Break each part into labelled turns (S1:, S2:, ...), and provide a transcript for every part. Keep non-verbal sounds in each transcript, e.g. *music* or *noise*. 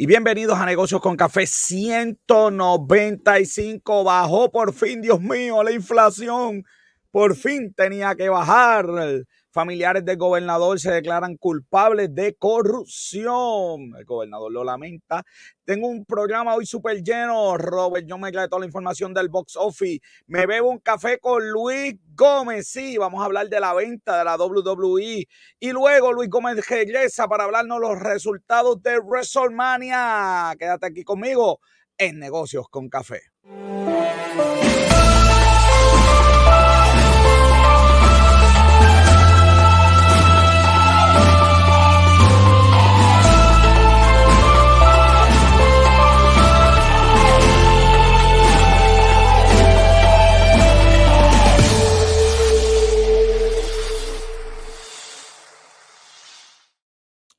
S1: y bienvenidos a Negocios con Café 195. Bajó por fin, Dios mío, la inflación. Por fin tenía que bajar. Familiares del gobernador se declaran culpables de corrupción. El gobernador lo lamenta. Tengo un programa hoy súper lleno. Robert, yo me trae toda la información del box office. Me bebo un café con Luis Gómez. Sí, vamos a hablar de la venta de la WWE. Y luego Luis Gómez regresa para hablarnos los resultados de WrestleMania. Quédate aquí conmigo en Negocios con Café.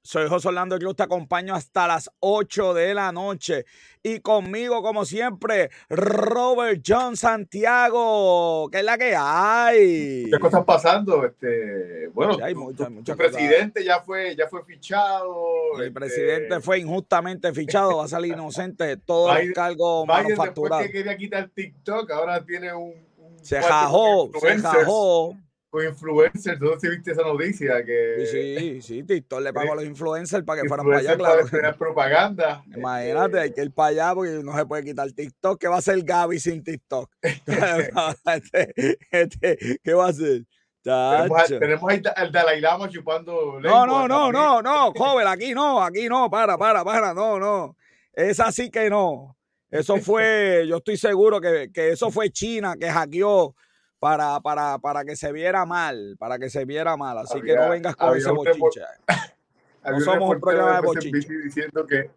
S1: Soy José Orlando Cruz, te acompaño hasta las 8 de la noche. Y conmigo, como siempre, Robert John Santiago. ¿Qué es la que hay?
S2: ¿Qué cosas pasando? Este, bueno, hay tu, presidente ya fue, ya fue fichado.
S1: El este presidente fue injustamente fichado, va a salir inocente de todos los cargos manufacturados.
S2: que quería quitar TikTok, ahora tiene un...
S1: se jajó, se jajó
S2: con influencers, ¿tú sí viste esa noticia? Que...
S1: Sí, sí, TikTok le pagó a los influencers para que fueran para allá,
S2: claro. Para propaganda.
S1: Imagínate, hay que ir para allá porque no se puede quitar TikTok. ¿Qué va a hacer Gaby sin TikTok? Este, *laughs* *laughs* este, ¿Qué va a hacer?
S2: Tenemos, tenemos al Dalai Lama chupando.
S1: No, no, no, no, no, joven, aquí no, aquí no, para, para, para, no, no. Es así que no. Eso fue, yo estoy seguro que, que eso fue China que hackeó para, para, para que se viera mal, para que se viera mal. Así que no vengas con ese bochinche. *laughs*
S2: no somos un programa de bochinche. Diciendo que,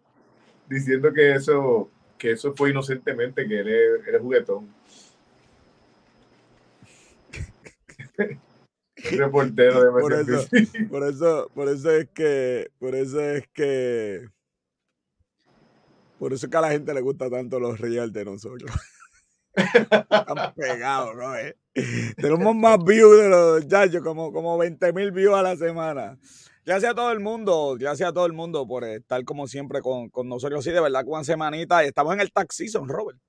S2: diciendo que eso, que eso fue inocentemente, que eres, eres juguetón. *laughs* reportero de
S1: por eso, por eso, por eso es que, por eso es que, por eso es que a la gente le gusta tanto los real de nosotros. *laughs* Están pegados, ¿no? Eh? *laughs* Tenemos más views de los muchachos, como, como 20 mil views a la semana. Gracias a todo el mundo, gracias a todo el mundo por estar como siempre con, con nosotros. Sí, de verdad, con una semanita. Estamos en el tax season, Robert.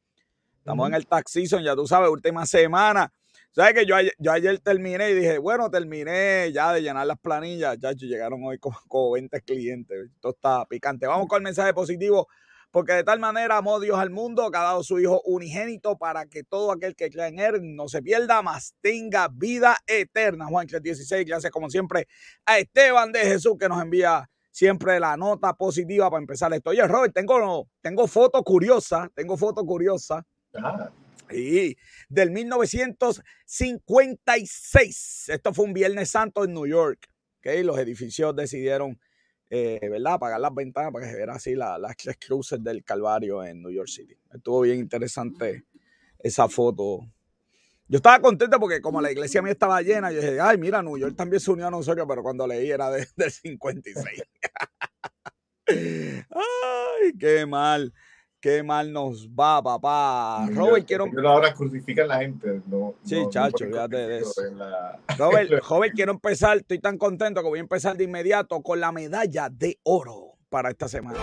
S1: Estamos en el tax season, ya tú sabes, última semana. ¿Sabes que yo, yo ayer terminé y dije, bueno, terminé ya de llenar las planillas, muchachos, llegaron hoy como, como 20 clientes. Esto está picante. Vamos con el mensaje positivo porque de tal manera amó Dios al mundo que ha dado su Hijo unigénito para que todo aquel que crea en Él no se pierda, mas tenga vida eterna. Juan 3.16, gracias como siempre a Esteban de Jesús que nos envía siempre la nota positiva para empezar esto. Oye, Robert, tengo, tengo foto curiosa, tengo foto curiosa. Y del 1956. Esto fue un Viernes Santo en New York. Okay, los edificios decidieron eh, ¿verdad? Apagar las ventanas para que se viera así las tres cruces del Calvario en New York City. Estuvo bien interesante esa foto. Yo estaba contento porque como la iglesia mía estaba llena, yo dije, ay, mira, New York también se unió a nosotros, pero cuando leí era de, *laughs* del 56. *laughs* ay, qué mal. Qué mal nos va, papá. Robert, quiero.
S2: ahora crucifican la gente. No,
S1: sí, chacho, fíjate de eso. *laughs* Robert, joven, quiero empezar. Estoy tan contento que voy a empezar de inmediato con la medalla de oro para esta semana.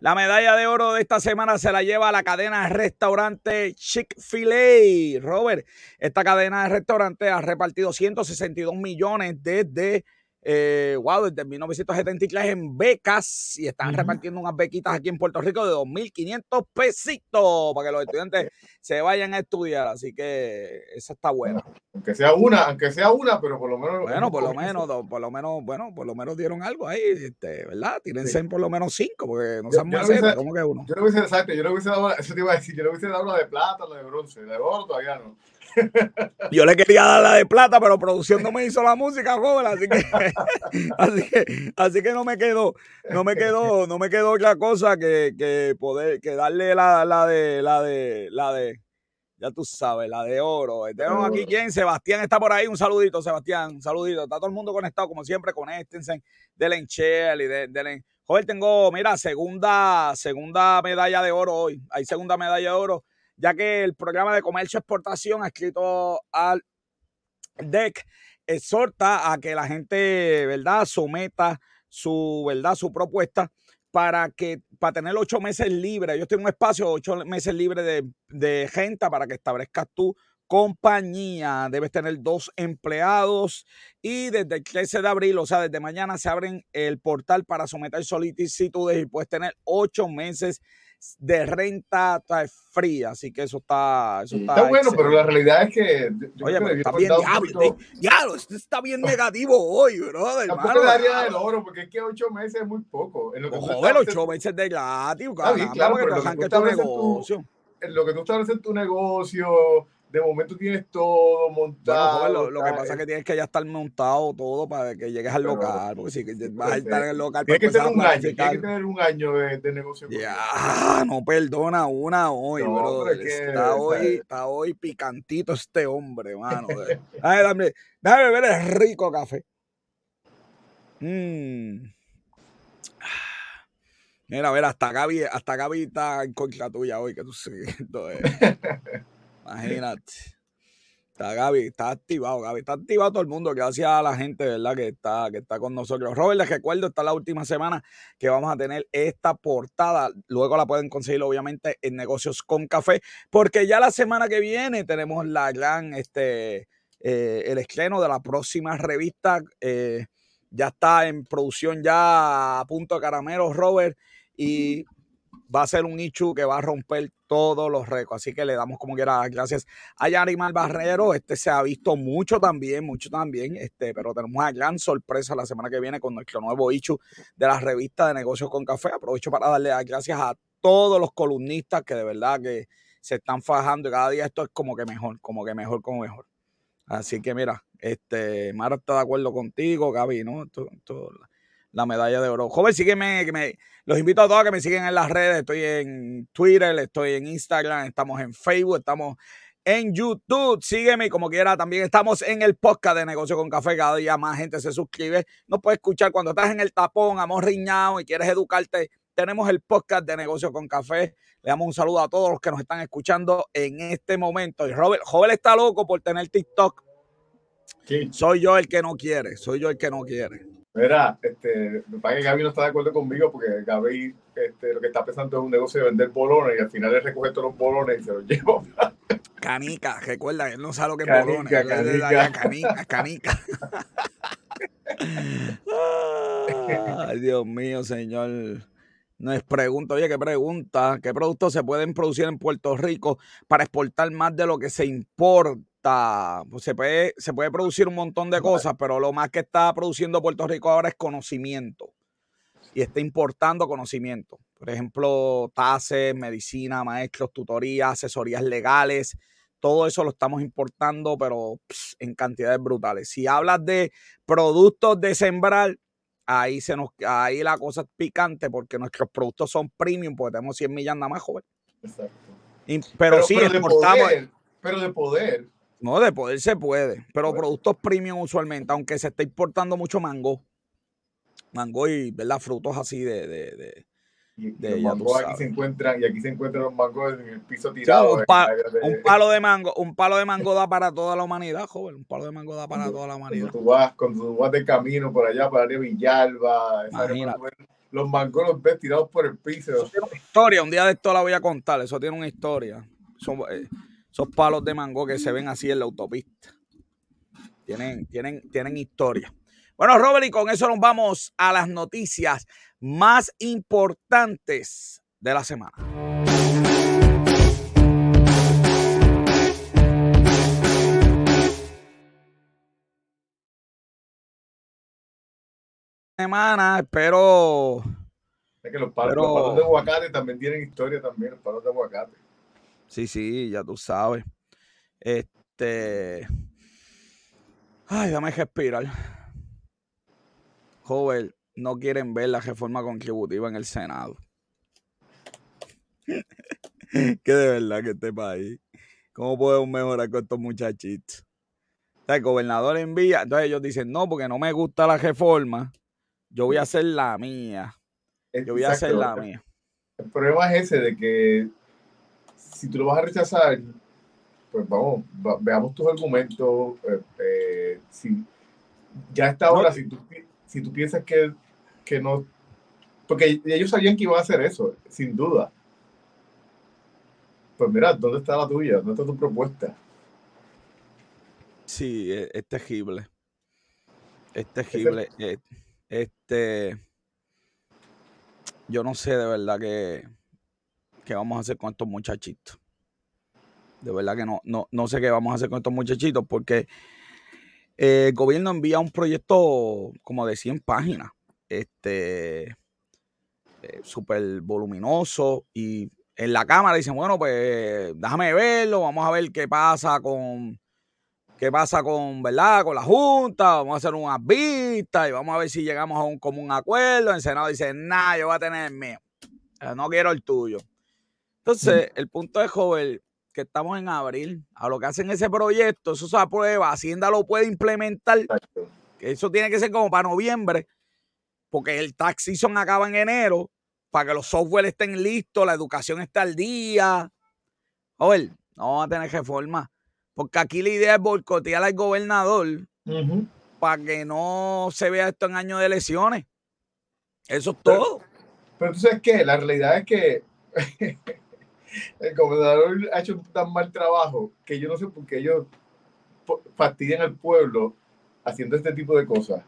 S1: La medalla de oro de esta semana se la lleva la cadena de restaurante Chick-fil-A. Robert, esta cadena de restaurante ha repartido 162 millones desde eh, wow, desde 1973 en becas y están repartiendo unas bequitas aquí en Puerto Rico de 2.500 pesitos para que los estudiantes se vayan a estudiar. Así que esa está buena.
S2: Aunque sea una, aunque sea una, pero por lo menos.
S1: Bueno, por lo menos, por lo menos, bueno, por lo menos dieron algo ahí, este, ¿verdad? Tírense por lo menos cinco, porque no sean más
S2: ¿cómo que uno? Yo no hubiese, exacto, yo no hubiese dado, eso te iba a decir, yo no hubiese dado una de plata, la de bronce, la de oro todavía no. *laughs*
S1: Yo le quería dar la de plata, pero producción no me hizo la música, joven, así que, *laughs* así que, así que no me quedó, no me quedó, no me quedó otra cosa que, que poder, que darle la, la de, la de, la de, ya tú sabes, la de oro. Tenemos aquí quien, Sebastián está por ahí, un saludito, Sebastián, un saludito. Está todo el mundo conectado, como siempre, conéctense, denle share y denle. Joder, tengo, mira, segunda, segunda medalla de oro hoy. Hay segunda medalla de oro ya que el programa de comercio exportación escrito al DEC exhorta a que la gente, ¿verdad?, someta su, ¿verdad?, su propuesta para que para tener ocho meses libres. Yo tengo un espacio ocho meses libre de, de gente para que establezcas tu compañía. Debes tener dos empleados y desde el 13 de abril, o sea, desde mañana se abren el portal para someter solicitudes y puedes tener ocho meses de renta fría, así que eso está. Eso
S2: está, bueno, pero la realidad es que.
S1: Oye, pero está bien, diablo, diablo, esto está bien negativo hoy, bro.
S2: Tampoco daría del oro, porque es que ocho meses es muy poco.
S1: En lo que Joder, ocho meses de gratis,
S2: claro, pero lo que, tú negocio. lo que tú estableces en tu negocio de momento tienes todo montado.
S1: lo, que pasa es que tienes que ya estar montado todo para que llegues al local. Porque si vas a estar en el local.
S2: Tienes que, tener un año, tienes que tener un año de, negocio.
S1: Ya, no perdona una hoy, bro. está, hoy, está hoy picantito este hombre, mano. déjame, déjame beber el rico café. Mm. Mira, a ver, hasta Gaby, hasta Gaby está en contra tuya hoy, que tú sigues. *laughs* Imagínate. Está Gaby, está activado, Gaby. Está activado todo el mundo. Gracias a la gente, ¿verdad? Que está, que está con nosotros. Robert, les recuerdo, está la última semana que vamos a tener esta portada. Luego la pueden conseguir, obviamente, en Negocios con Café. Porque ya la semana que viene tenemos la gran, este, eh, el estreno de la próxima revista. Eh, ya está en producción, ya a punto de caramelo, Robert. Y va a ser un Ichu que va a romper todos los récords. Así que le damos como quiera gracias a Yarimal Barrero. Este se ha visto mucho también, mucho también. Este, pero tenemos una gran sorpresa la semana que viene con nuestro nuevo Ichu de la revista de negocios con café. Aprovecho para darle las gracias a todos los columnistas que de verdad que se están fajando y cada día esto es como que mejor, como que mejor, como mejor. Así que mira, este, Mara está de acuerdo contigo, Gaby, ¿no? La medalla de oro. Joven, sígueme, que me, los invito a todos a que me sigan en las redes. Estoy en Twitter, estoy en Instagram, estamos en Facebook, estamos en YouTube. Sígueme como quiera. También estamos en el podcast de Negocio con Café. Cada día más gente se suscribe. No puedes escuchar cuando estás en el tapón, amor riñado y quieres educarte. Tenemos el podcast de Negocio con Café. Le damos un saludo a todos los que nos están escuchando en este momento. Y Robert, Joven está loco por tener TikTok. Soy yo el que no quiere. Soy yo el que no quiere.
S2: Mira, este, me parece que Gaby no está de acuerdo conmigo porque Gaby este, lo que está pensando es un negocio de vender bolones y al final él recoge todos los bolones y se los *laughs* lleva.
S1: Canica, recuerda, él no sabe lo que es bolones. Canica, canica, canica. *laughs* Ay, Dios mío, señor. No es pregunta, oye, ¿qué pregunta? ¿Qué productos se pueden producir en Puerto Rico para exportar más de lo que se importa? Pues se puede, se puede producir un montón de cosas, pero lo más que está produciendo Puerto Rico ahora es conocimiento. Y está importando conocimiento. Por ejemplo, tases, medicina, maestros, tutorías, asesorías legales. Todo eso lo estamos importando, pero en cantidades brutales. Si hablas de productos de sembrar, ahí, se nos, ahí la cosa es picante porque nuestros productos son premium, porque tenemos 100 millas nada más, joven. Exacto. pero, sí, exportamos.
S2: pero de poder,
S1: no, de poder se puede, pero productos premium usualmente, aunque se está importando mucho mango, mango y ¿verdad? frutos así de, de, de
S2: y, los mangos aquí se encuentran y aquí se encuentran los mangos en el piso tirado.
S1: un, palo de mango, un palo de mango da para toda la humanidad, joven. Un palo de mango da para toda la humanidad.
S2: Cuando tú vas, cuando tú vas de camino por allá para de Villalba, los mangos los ves tirados por el piso.
S1: Eso tiene una historia, un día de esto la voy a contar, eso tiene una historia. Son, eh, esos palos de mango que se ven así en la autopista. Tienen, tienen, tienen historia. Bueno, Robert, y con eso nos vamos a las noticias más importantes de la semana. Semana, espero.
S2: Es que los palos, los palos de aguacate también tienen historia también, los palos de aguacate.
S1: Sí, sí, ya tú sabes. Este. Ay, dame respirar. Joven, no quieren ver la reforma contributiva en el Senado. *laughs* que de verdad que este país. ¿Cómo podemos mejorar con estos muchachitos? el gobernador envía, entonces ellos dicen, no, porque no me gusta la reforma, yo voy a hacer la mía. Yo voy a hacer la mía.
S2: El problema es ese de que si tú lo vas a rechazar, pues vamos, veamos tus argumentos. Eh, eh, si, ya está ahora, si, tú, si tú piensas que, que no, porque ellos sabían que iba a hacer eso, sin duda. Pues mira, ¿dónde está la tuya? ¿Dónde está tu propuesta?
S1: Sí, es, es terrible. Es terrible. Eh, este. Yo no sé de verdad qué, qué vamos a hacer con estos muchachitos. De verdad que no, no, no sé qué vamos a hacer con estos muchachitos porque el gobierno envía un proyecto como de 100 páginas, este, eh, súper voluminoso y en la Cámara dicen, bueno, pues déjame verlo, vamos a ver qué pasa con, qué pasa con, ¿verdad? Con la Junta, vamos a hacer unas vistas y vamos a ver si llegamos a un común acuerdo. El Senado dice, nada, yo voy a tener el mío, eh, no quiero el tuyo. Entonces, el punto es, joven, que estamos en abril, a lo que hacen ese proyecto, eso se aprueba, Hacienda lo puede implementar, eso tiene que ser como para noviembre, porque el tax season acaba en enero, para que los software estén listos, la educación esté al día. Joder, no vamos a tener reforma. Porque aquí la idea es boicotear al gobernador para que no se vea esto en año de elecciones. Eso es todo.
S2: Pero tú sabes qué, la realidad es que *laughs* *laughs* el gobernador ha hecho tan mal trabajo que yo no sé por qué ellos fastidian al pueblo haciendo este tipo de cosas.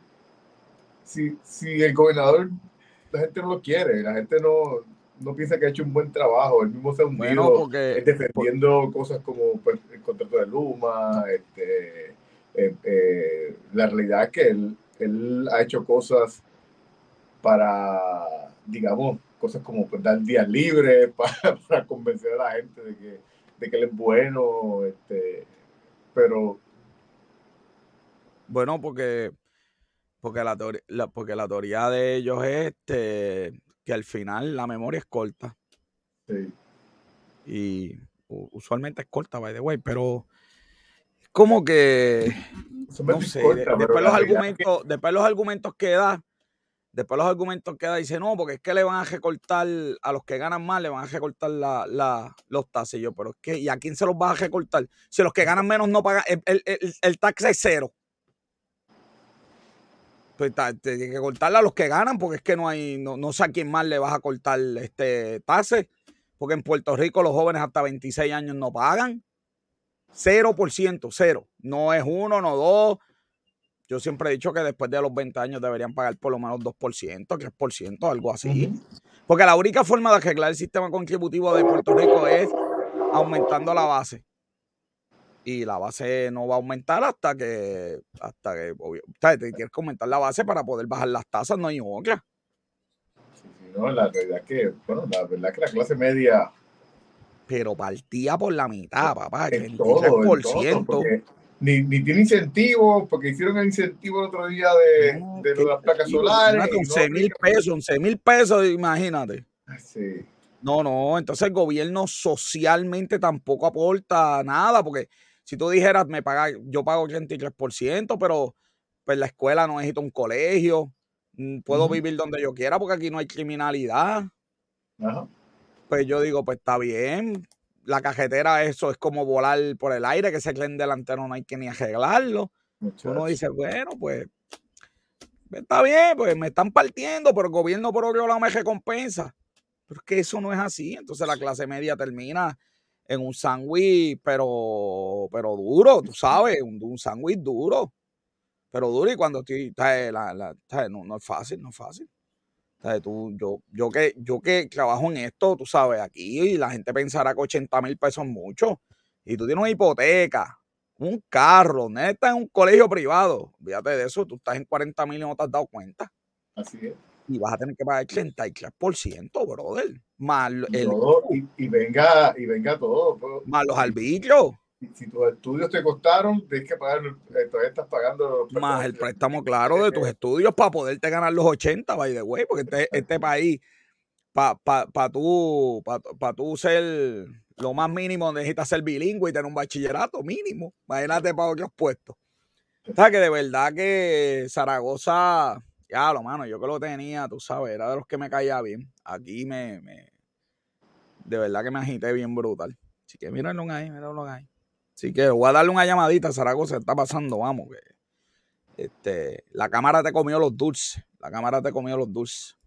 S2: Si, si el gobernador, la gente no lo quiere, la gente no, no piensa que ha hecho un buen trabajo, él mismo se ha hundido defendiendo cosas como pues, el contrato de Luma, este, eh, eh, la realidad es que él, él ha hecho cosas para, digamos, cosas como pues, dar días libres *laughs* para, convencer a la gente de que, de que él es bueno, este, pero...
S1: Bueno, porque, porque, la, teoría, porque la teoría de ellos es este, que al final la memoria es corta. Sí. Y usualmente es corta, by the way, pero como que no sé, después los argumentos, después los argumentos que da Después los argumentos que da dice, no, porque es que le van a recortar, a los que ganan más le van a recortar la, los taxes. yo, pero es que, ¿y a quién se los va a recortar? Si los que ganan menos no pagan, el, el, tax es cero. Pues tiene que cortarle a los que ganan, porque es que no hay, no, no sé a quién más le vas a cortar este taxes. Porque en Puerto Rico los jóvenes hasta 26 años no pagan. 0%, cero. No es uno, no dos, yo siempre he dicho que después de los 20 años deberían pagar por lo menos 2%, 3%, algo así. Porque la única forma de arreglar el sistema contributivo de Puerto Rico es aumentando la base. Y la base no va a aumentar hasta que, hasta que, obvio, tienes que aumentar la base para poder bajar las tasas, no hay otra.
S2: Sí, sí, no, la verdad es que, bueno, la verdad que la clase media.
S1: Pero partía por la mitad, papá, el 33%
S2: ni, ni tiene incentivos, porque hicieron el incentivo el otro día de, de las placas solares.
S1: 11 mil pesos, 11 mil pesos, imagínate. Ah, sí. No, no, entonces el gobierno socialmente tampoco aporta nada, porque si tú dijeras, me paga, yo pago 83%, pero pues la escuela no necesita un colegio, mm, puedo vivir donde yo quiera porque aquí no hay criminalidad. Pues yo digo, pues está bien, la cajetera, eso es como volar por el aire, que ese tren delantero no hay que ni arreglarlo. Uno dice, bueno, pues está bien, pues me están partiendo, pero el gobierno por otro lado me recompensa. Pero es que eso no es así. Entonces la clase media termina en un sándwich, pero, pero duro, tú sabes, un, un sándwich duro. Pero duro y cuando estoy, no, no es fácil, no es fácil yo, yo, que, yo que trabajo en esto, tú sabes, aquí y la gente pensará que 80 mil pesos es mucho. Y tú tienes una hipoteca, un carro, neta en un colegio privado. Fíjate de eso, tú estás en 40 mil y no te has dado cuenta.
S2: Así es.
S1: Y vas a tener que pagar 33%, brother. Más
S2: el, y, y, venga, y venga todo. Pues.
S1: Más los arbitrios
S2: si tus estudios te costaron, tienes que pagar, eh, todavía estás pagando.
S1: Más el préstamo, claro, de tus estudios para poderte ganar los 80, by the way, porque este, *laughs* este país, para pa, pa tú, pa, tú ser lo más mínimo, necesitas ser bilingüe y tener un bachillerato mínimo. Imagínate para otros puestos. O sea, que de verdad que Zaragoza, ya lo mano, yo que lo tenía, tú sabes, era de los que me caía bien. Aquí me, me de verdad que me agité bien brutal Así que mírenlo ahí, mírenlo ahí. Así que voy a darle una llamadita a Zaragoza, está pasando, vamos, que este, la cámara te comió los dulces, la cámara te comió los dulces.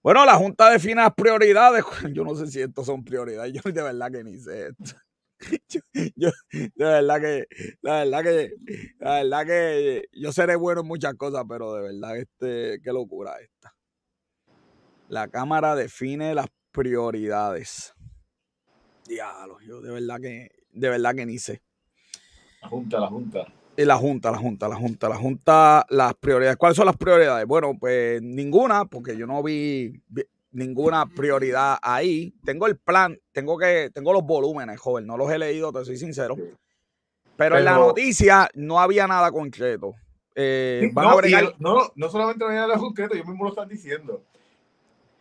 S1: Bueno, la Junta define las prioridades. *laughs* Yo no sé si estos son prioridades, yo de verdad que ni sé esto. *laughs* Yo, de verdad que, la verdad que, la verdad que yo seré bueno en muchas cosas, pero de verdad, este, qué locura esta. La Cámara define las prioridades. Diablo, yo de verdad que, de verdad que ni sé.
S2: La Junta, la Junta.
S1: Y la Junta, la Junta, la Junta, la Junta, las prioridades. ¿Cuáles son las prioridades? Bueno, pues ninguna, porque yo no vi, ninguna prioridad ahí. Tengo el plan, tengo que, tengo los volúmenes, joven, no los he leído, te soy sincero. Pero, en la noticia no había nada concreto.
S2: Eh, no, no, no, solamente no había nada concreto, yo mismo lo están diciendo.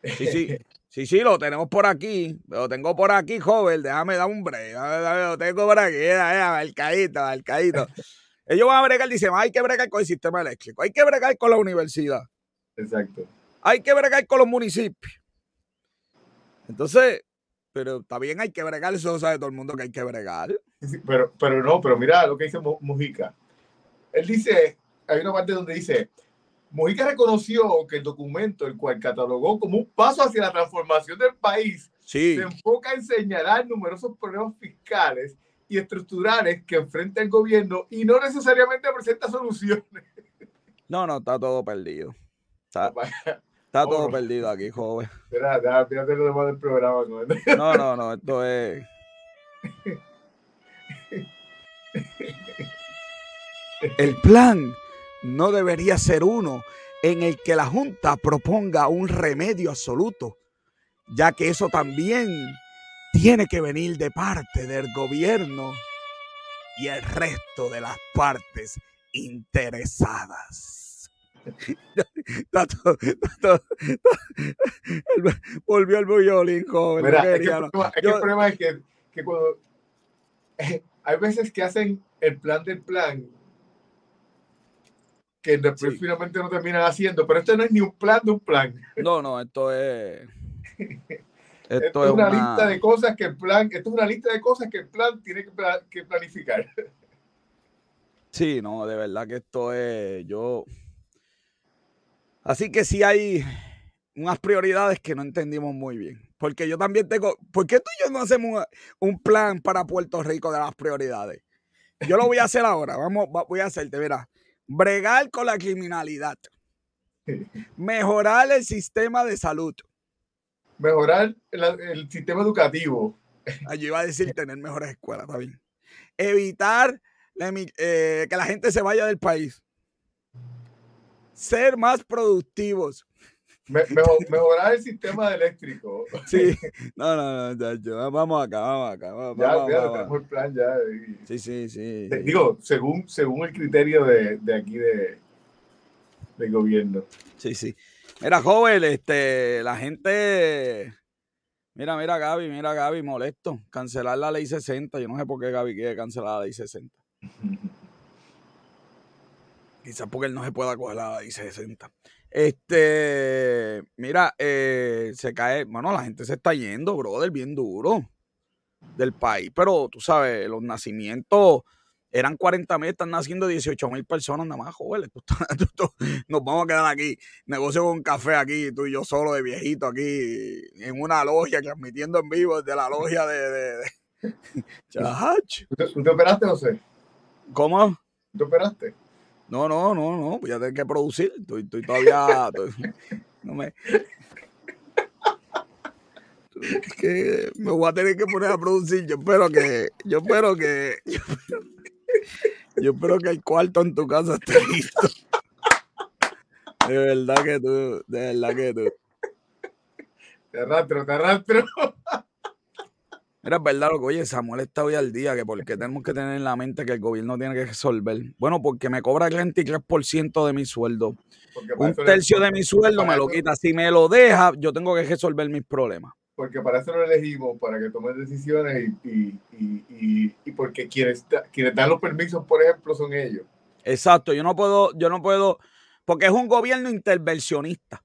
S1: Sí, sí. *laughs* Sí, sí, lo tenemos por aquí. Lo tengo por aquí, joven. Déjame dar un break. Lo tengo por aquí. al caído. *laughs* Ellos van a bregar, dicen, hay que bregar con el sistema eléctrico. Hay que bregar con la universidad.
S2: Exacto.
S1: Hay que bregar con los municipios. Entonces, pero también hay que bregar, eso sabe todo el mundo que hay que bregar.
S2: pero, pero no, pero mira lo que dice Mujica. Él dice, hay una parte donde dice, Mujica reconoció que el documento, el cual catalogó como un paso hacia la transformación del país, se enfoca en señalar numerosos problemas fiscales y estructurales que enfrenta el gobierno y no necesariamente presenta soluciones. *laughs*
S1: No, no, está todo perdido. Está, todo perdido aquí, joven.
S2: Espera, fíjate lo demás del programa.
S1: No, no, no, esto es... *laughs* El plan no debería ser uno en el que la Junta proponga un remedio absoluto, ya que eso también tiene que venir de parte del gobierno y el resto de las partes interesadas. *laughs* Volvió el bullolín, joven.
S2: el, problema, es que, que cuando *laughs* hay veces que hacen el plan del plan que después finalmente no terminan haciendo, pero esto no es ni un plan de un plan.
S1: No, no, esto es. *laughs*
S2: Esto, es una, lista de cosas que el plan, esto es una lista de cosas que el plan tiene que, planificar. *laughs*
S1: Sí, no, de verdad que esto es yo. Así que sí hay unas prioridades que no entendimos muy bien. Porque yo también tengo. ¿Por qué tú y yo no hacemos un plan para Puerto Rico de las prioridades? Yo lo voy a hacer ahora. Vamos, voy a hacerte, mira bregar con la criminalidad, mejorar el sistema de salud,
S2: mejorar el, sistema educativo.
S1: Allí iba a decir tener mejores escuelas, está bien. Evitar eh, que la gente se vaya del país. Ser más productivos.
S2: Mejorar el sistema eléctrico.
S1: Sí, no, no, no, vamos acá, vamos acá.
S2: ya, ya, tenemos el plan ya.
S1: Sí, sí, sí.
S2: Digo, según, según el criterio de, de aquí de, del gobierno.
S1: Sí, sí. Mira, joven, este, la gente. Mira, mira, Gaby, mira, Gaby, molesto. Cancelar la ley 60. Yo no sé por qué Gaby quiere cancelar la ley 60. *laughs* Quizás porque él no se pueda coger la ley 60. Este, mira, eh, se cae, bueno, la gente se está yendo, brother, bien duro del país, pero tú sabes, los nacimientos eran 40 mil, están naciendo 18 mil personas nada más, joder. *laughs* nos vamos a quedar aquí, negocio con café aquí, tú y yo solo de viejito aquí, en una logia, transmitiendo en vivo desde la logia de... de, *laughs*
S2: ¿Tú, te, operaste, José?
S1: ¿Cómo?
S2: ¿Tú te operaste?
S1: No, no, no, no, voy a tener que producir. Estoy, todavía. no me. que me voy a tener que poner a producir. Yo espero que. Yo espero que. Yo espero, que el cuarto en tu casa esté listo. De verdad que tú. De verdad que tú.
S2: Te arrastro, te arrastro.
S1: Era verdad lo que, oye, Samuel está hoy al día, que porque tenemos que tener en la mente que el gobierno tiene que resolver. Bueno, porque me cobra el 23% de mi sueldo. Un tercio de mi sueldo me lo quita. Si me lo deja, yo tengo que resolver mis problemas.
S2: Porque para eso lo elegimos, para que tome decisiones y, porque quienes, quienes dan los permisos, por ejemplo, son ellos.
S1: Exacto, yo no puedo, yo no puedo, porque es un gobierno intervencionista.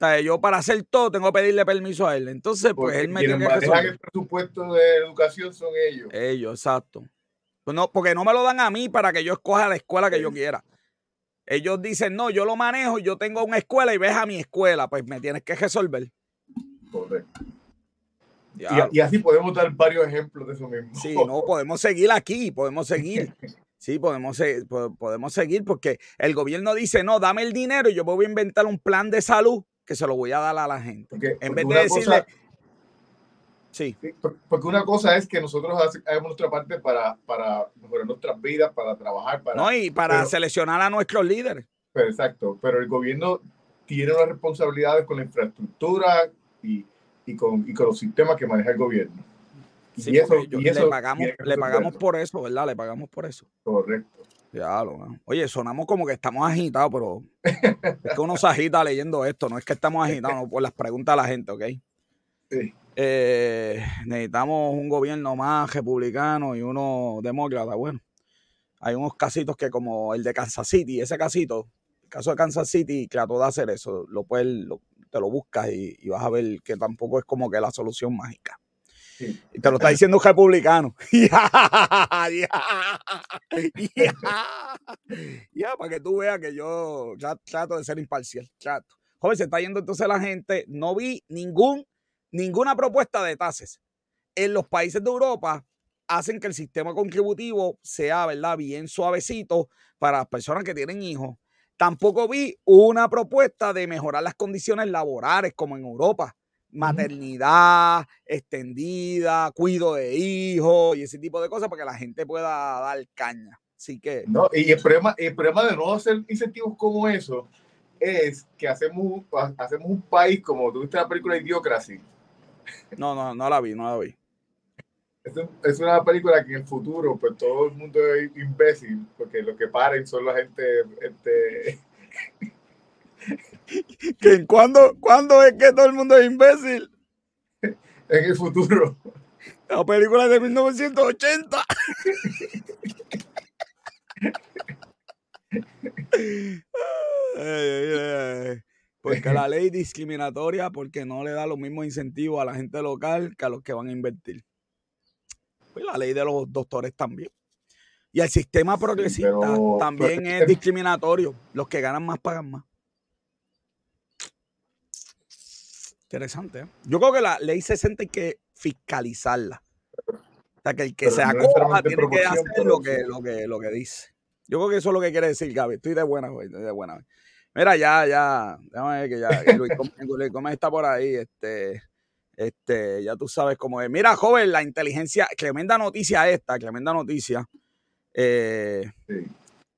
S1: Sea, yo para hacer todo tengo que pedirle permiso a él. Entonces, pues él me
S2: tiene que el presupuesto de educación son ellos.
S1: Ellos, exacto. Pues no, porque no me lo dan a mí para que yo escoja la escuela que yo quiera. Ellos dicen, no, yo lo manejo, yo tengo una escuela y ves a mi escuela, pues me tienes que resolver.
S2: Correcto. Y, así podemos dar varios ejemplos de eso mismo.
S1: Sí, no, podemos seguir aquí, podemos seguir. Sí, podemos, podemos seguir porque el gobierno dice, no, dame el dinero y yo voy a inventar un plan de salud que se lo voy a dar a la gente. en vez de decirle...
S2: sí. Porque una cosa es que nosotros hagamos nuestra parte para, para mejorar nuestras vidas, para trabajar, para...
S1: No, y para seleccionar a nuestros líderes.
S2: Pero exacto, pero el gobierno tiene unas responsabilidades con la infraestructura y y con, y con los sistemas que maneja el gobierno.
S1: y, eso, le pagamos, le pagamos por eso, ¿verdad? Le pagamos por eso.
S2: Correcto.
S1: Ya, Oye, sonamos como que estamos agitados, pero *laughs* es que uno se agita leyendo esto, no es que estamos agitados por las preguntas de la gente, ¿ok?
S2: Sí.
S1: Eh, necesitamos un gobierno más republicano y uno demócrata. Bueno, hay unos casitos que como el de Kansas City, ese casito, el caso de Kansas City, trató de hacer eso, lo puede, lo, te lo buscas y, vas a ver que tampoco es como que la solución mágica. Y te lo está diciendo un republicano. *laughs* Ya, para que tú veas que yo trato de ser imparcial. Trato. Joven, se está yendo entonces la gente. No vi ningún, ninguna propuesta de tasas. En los países de Europa hacen que el sistema contributivo sea, ¿verdad? Bien suavecito para las personas que tienen hijos Tampoco vi una propuesta de mejorar las condiciones laborales como en Europa. Maternidad extendida, cuido de hijos y ese tipo de cosas para que la gente pueda dar caña. Así que.
S2: No, y el problema, el problema de no hacer incentivos como eso es que hacemos, hacemos un país como tuviste la película Idiocracy.
S1: No, no, no la vi, no la vi.
S2: Es, una película que en el futuro, pues todo el mundo es imbécil, porque lo que paren son la gente. Este...
S1: ¿Que ¿Cuándo, ¿Cuándo es que todo el mundo es imbécil?
S2: En el futuro.
S1: La película de 1980. Porque la ley discriminatoria porque no le da los mismos incentivos a la gente local que a los que van a invertir. Pues, la ley de los doctores también. Y el sistema progresista también es discriminatorio. Los que ganan más pagan más. Interesante. ¿eh? Yo creo que la ley 60 hay que fiscalizarla. O sea, que el que se acoja tiene que hacer lo que, lo, que, lo que dice. Yo creo que eso es lo que quiere decir, Gaby. Estoy de buena, güey. Estoy de buena. Mira, ya, ya. Déjame ver que ya. Luis Gómez está por ahí. Este. Este, ya tú sabes cómo es. Mira, joven, la inteligencia, tremenda noticia esta, tremenda noticia. Eh,
S2: sí.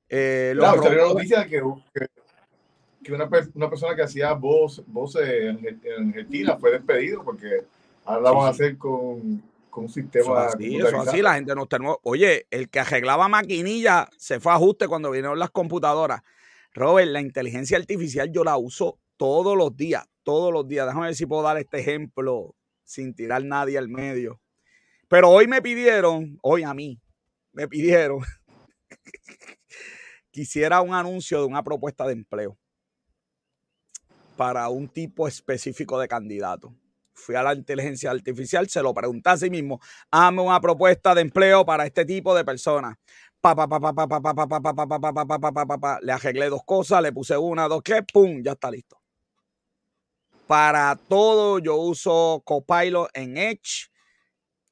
S2: Eh, claro, noticia que, que, una, una, persona que hacía voz, voz en, Argentina fue despedido porque ahora la van a hacer con, con un sistema.
S1: Eso así, eso así, la gente no tenemos. Oye, el que arreglaba maquinilla se fue a ajuste cuando vinieron las computadoras. Robert, la inteligencia artificial yo la uso todos los días, todos los días. Déjame ver si puedo dar este ejemplo sin tirar nadie al medio. Pero hoy me pidieron, hoy a mí, me pidieron *laughs* quisiera un anuncio de una propuesta de empleo para un tipo específico de candidato. Fui a la inteligencia artificial, se lo pregunté a sí mismo, hazme una propuesta de empleo para este tipo de personas. Le arreglé dos cosas, le puse una, dos, tres, pum, ya está listo. Para todo yo uso Copilot en Edge.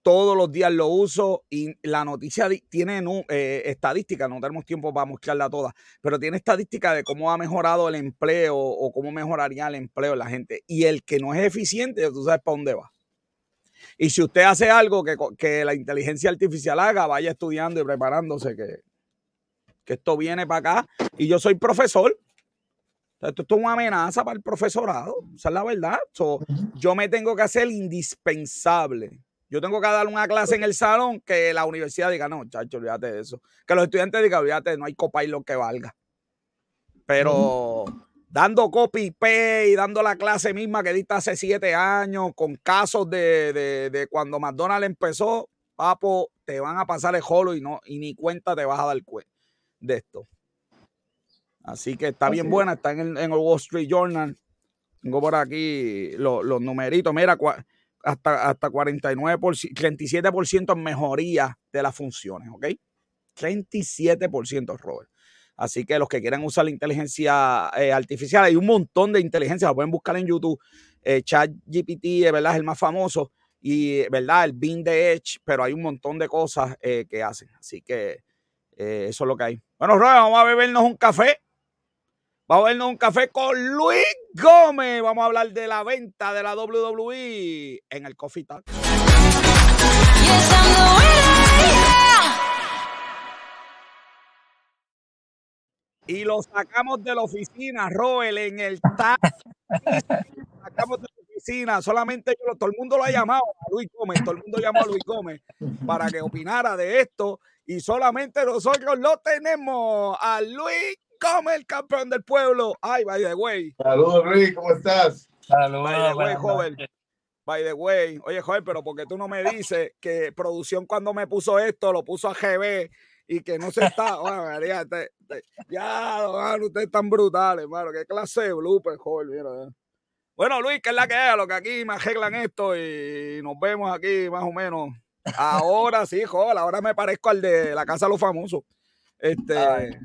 S1: Todos los días lo uso y la noticia tiene eh, estadística, no tenemos tiempo para mostrarla toda, pero tiene estadística de cómo ha mejorado el empleo o cómo mejoraría el empleo de la gente. Y el que no es eficiente, tú sabes para dónde va. Y si usted hace algo que, que la inteligencia artificial haga, vaya estudiando y preparándose que, que esto viene para acá. Y yo soy profesor esto es una amenaza para el profesorado, esa es la verdad. yo me tengo que hacer indispensable. Yo tengo que dar una clase en el salón que la universidad diga, no, chacho, olvídate de eso. Que los estudiantes digan, olvídate, no hay copa y lo que valga. Pero dando copy y dando la clase misma que diste hace siete años, con casos de, de, cuando McDonald's empezó, papo, te van a pasar el jolo y, no, y ni cuenta te vas a dar de esto. Así que está bien buena, está en el, Wall Street Journal. Tengo por aquí los, numeritos. Mira, hasta, hasta 49%, 37% en mejoría de las funciones, ¿ok? 37%, Robert. Así que los que quieran usar la inteligencia eh, artificial, hay un montón de inteligencia, lo pueden buscar en YouTube. Eh, ChatGPT, ¿verdad? Es el más famoso y, ¿verdad? El Bing de Edge, pero hay un montón de cosas eh, que hacen. Así que eh, eso es lo que hay. Bueno, Robert, vamos a bebernos un café. Vamos a bebernos un café con Luis Gómez. Vamos a hablar de la venta de la WWE en el Coffee Talk. y lo sacamos de la oficina, Roel, en el TAC. sacamos de la oficina, solamente yo, todo el mundo lo ha llamado a Luis Gómez, todo el mundo llamó a Luis Gómez para que opinara de esto y solamente nosotros lo tenemos a Luis Gómez, el campeón del pueblo. Ay, by the way.
S2: Saludos, Luis, ¿cómo estás?
S1: Saludos, by the way, joven. By the way, oye, joven, pero porque tú no me dices que producción cuando me puso esto lo puso a GB y que no se está. María, ya, ustedes están brutales, hermano. Qué clase de blooper, joven, mira. Bueno, Luis, que es la que es, lo que aquí me arreglan esto y nos vemos aquí más o menos. Ahora sí, joder, ahora me parezco al de la Casa de los Famosos. Este,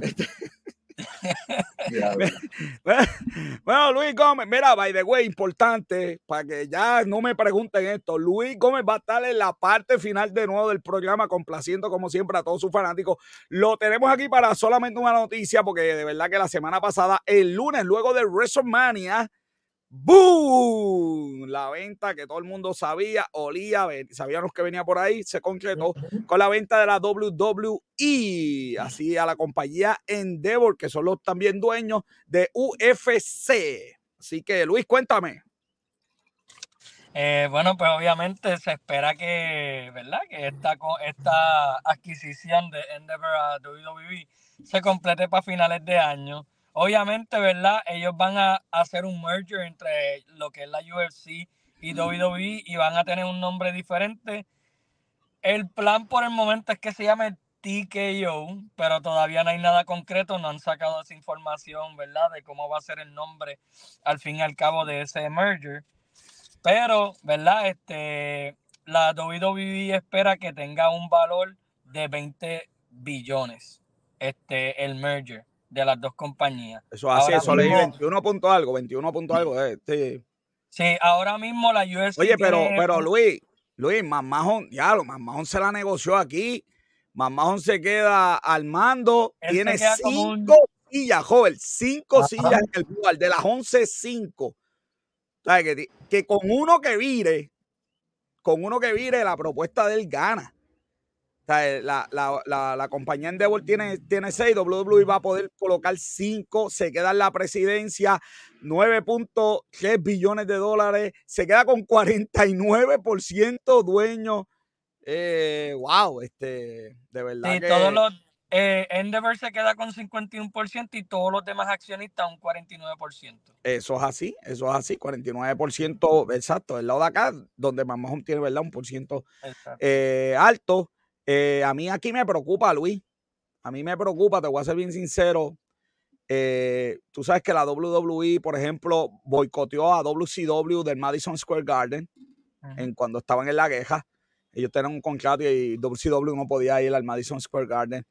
S1: este *laughs* *laughs* *laughs* bueno, Luis Gómez, mira, by the way, importante, para que ya no me pregunten esto, Luis Gómez va a estar en la parte final de nuevo del programa, complaciendo como siempre a todos sus fanáticos. Lo tenemos aquí para solamente una noticia, porque de verdad que la semana pasada, el lunes, luego de WrestleMania, ¡Boom! La venta que todo el mundo sabía, olía, sabíamos que venía por ahí, se concretó con la venta de la WWE, así a la compañía Endeavor, que son los también dueños de UFC. Así que, Luis, cuéntame.
S3: Eh, bueno, pues obviamente se espera que, ¿verdad? Que esta, esta adquisición de Endeavor a WWE se complete para finales de año. Obviamente, ¿verdad? Ellos van a hacer un merger entre lo que es la UFC y WWE y van a tener un nombre diferente. El plan por el momento es que se llame TKO, pero todavía no hay nada concreto, no han sacado esa información, ¿verdad? De cómo va a ser el nombre al fin y al cabo de ese merger. Pero, ¿verdad? Este, la WWE espera que tenga un valor de 20 billones, este, el merger de las dos compañías.
S1: Eso así, eso leí 21 punto algo, 21 punto algo. Eh, sí.
S3: sí, ahora mismo la UFC.
S1: Oye, pero, pero Luis, Luis, Mamajón, ya lo, Mamajón se la negoció aquí. Mamajón se queda al mando. tiene cinco sillas, joven, cinco sillas en el lugar, de las 11, cinco. ¿Sabes? Que, que con uno que vire, con uno que vire, la propuesta de él gana. Eh, la, la, la, la, compañía Endeavor tiene, tiene seis, WWE va a poder colocar cinco, se queda en la presidencia, 9.3 billones de dólares, se queda con 49% dueño. Eh, wow, este, de verdad.
S3: Sí, todos los, eh, Endeavor se queda con 51% y todos los demás accionistas un 49%.
S1: Eso es así, eso es así, 49% exacto. El lado de acá, donde Mamá tiene, ¿verdad? Un por ciento eh, alto. Eh, a mí aquí me preocupa, Luis. A mí me preocupa, te voy a ser bien sincero. Eh, tú sabes que la WWE, por ejemplo, boicoteó a WCW del Madison Square Garden en cuando estaban en la queja. Ellos tenían un contrato y WCW no podía ir al Madison Square Garden.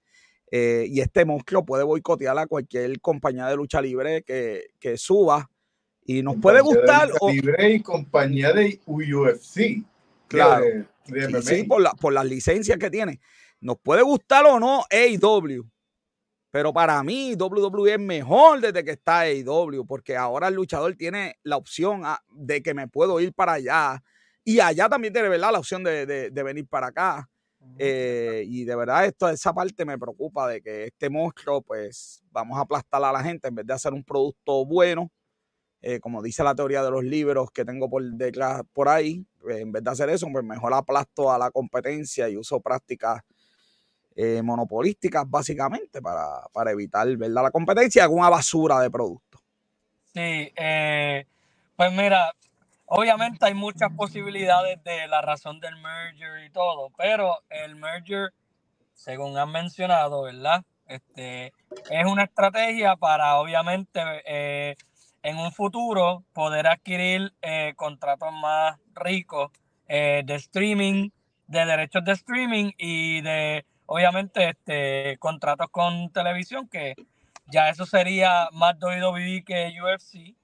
S1: Eh, y este monstruo puede boicotear a cualquier compañía de lucha libre que, suba. Y nos puede gustar.
S2: libre y compañía de UFC.
S1: Claro. Sí, por, la, por las licencias que tiene. Nos puede gustar o no AEW, pero para mí WWE es mejor desde que está AEW, porque ahora el luchador tiene la opción ah, de que me puedo ir para allá. Y allá también tiene, ¿verdad? La opción de, venir para acá. Eh, y de verdad, esto, esa parte me preocupa de que este monstruo, pues, vamos a aplastar a la gente en vez de hacer un producto bueno eh, como dice la teoría de los libros que tengo por detrás por ahí, pues, en vez de hacer eso, pues mejor aplasto a la competencia y uso prácticas eh, monopolísticas básicamente para, evitar ¿verdad? la competencia y una basura de productos.
S3: Sí, eh, pues mira, obviamente hay muchas posibilidades de la razón del merger y todo, pero el merger, según han mencionado, ¿verdad? Este, es una estrategia para obviamente en un futuro poder adquirir eh, contratos más ricos eh, de streaming, de derechos de streaming y de, obviamente, este, contratos con televisión, que ya eso sería más WWE que UFC.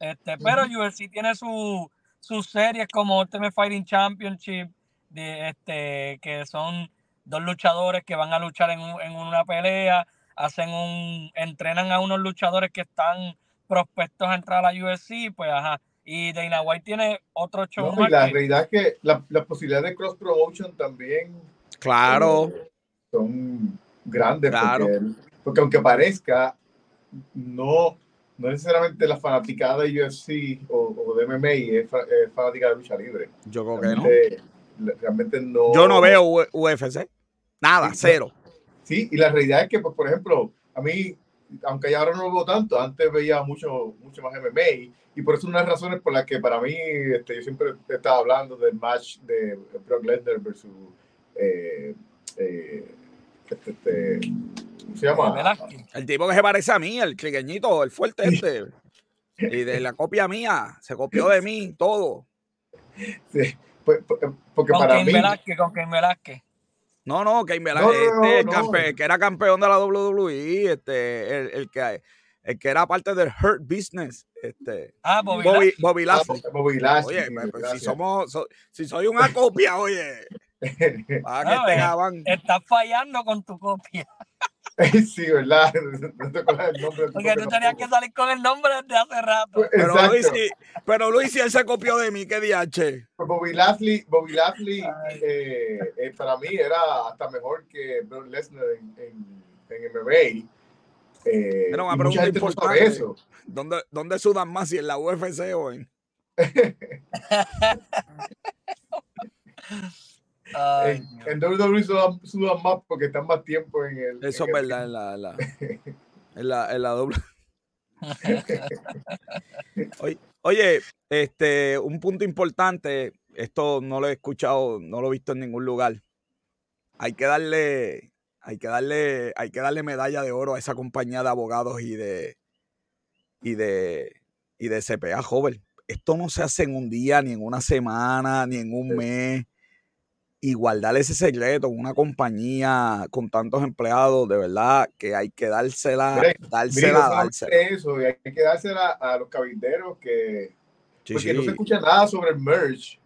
S3: Este, pero UFC tiene su, sus series como Ultimate Fighting Championship, de, este, que son dos luchadores que van a luchar en, en una pelea, hacen un, entrenan a unos luchadores que están prospectos a entrar a la UFC, pues ajá. Y Dana White tiene otro show.
S2: y la realidad es que la, la, posibilidad de cross promotion también.
S1: Claro.
S2: Son grandes. Porque, aunque parezca, no, no necesariamente la fanaticada de UFC o, de MMA es, fanática de lucha libre.
S1: Yo creo que
S2: no. Realmente no.
S1: Yo no veo UFC. Nada, cero.
S2: Sí, y la realidad es que, pues, por ejemplo, a mí aunque ya ahora no lo veo tanto, antes veía mucho, mucho más MMA y por eso una de las razones por las que para mí, este, yo siempre estaba hablando del match de Brock Lesnar versus eh, eh, este, este, ¿cómo se llama?
S1: El tipo que se parece a mí, el cliqueñito, el fuerte este. Y de la copia mía, se copió de mí todo.
S2: Sí, pues, porque
S3: con
S2: para mí...
S3: Velázquez, con Ken Velázquez.
S1: No, no, que este, que era campeón de la WWE, este, el, el, que, el que era parte del Hurt Business, este,
S3: ah, Bobby,
S1: Bobby, Lashley.
S2: Ah, Bobby Lashley.
S1: Oye, pues, pues, si somos, si soy una copia, oye, *laughs* para que no,
S3: eh, Estás fallando con tu copia. *laughs*
S2: Sí, ¿verdad? *laughs*
S3: No te el nombre. Porque tú tenías que salir con el nombre desde hace rato.
S1: Pues, pero Luis, pero Luis, él se copió de mí, ¿qué DH?
S2: Pues Bobby Lashley, Bobby Lashley eh, eh, para mí era hasta mejor que Brock Lesnar en, en, en MMA.
S1: Eh, pero una pregunta importante. Eso. ¿Dónde, ¿Dónde sudan más, si en la UFC o en...? *laughs* *laughs*
S2: en, en, WWE sudan, más porque están más tiempo en el.
S1: Eso
S2: es
S1: verdad, en la, la, en la, en la doble. *laughs* oye, oye, este, un punto importante, esto no lo he escuchado, no lo he visto en ningún lugar. Hay que darle, hay que darle, hay que darle medalla de oro a esa compañía de abogados y de y de y de CPA joven. Esto no se hace en un día, ni en una semana, ni en un mes y guardar ese secreto con una compañía con tantos empleados, de verdad que hay que dársela, dársela, dársela.
S2: Eso, y hay que dársela a los cabilderos que porque no se escucha nada sobre el merge.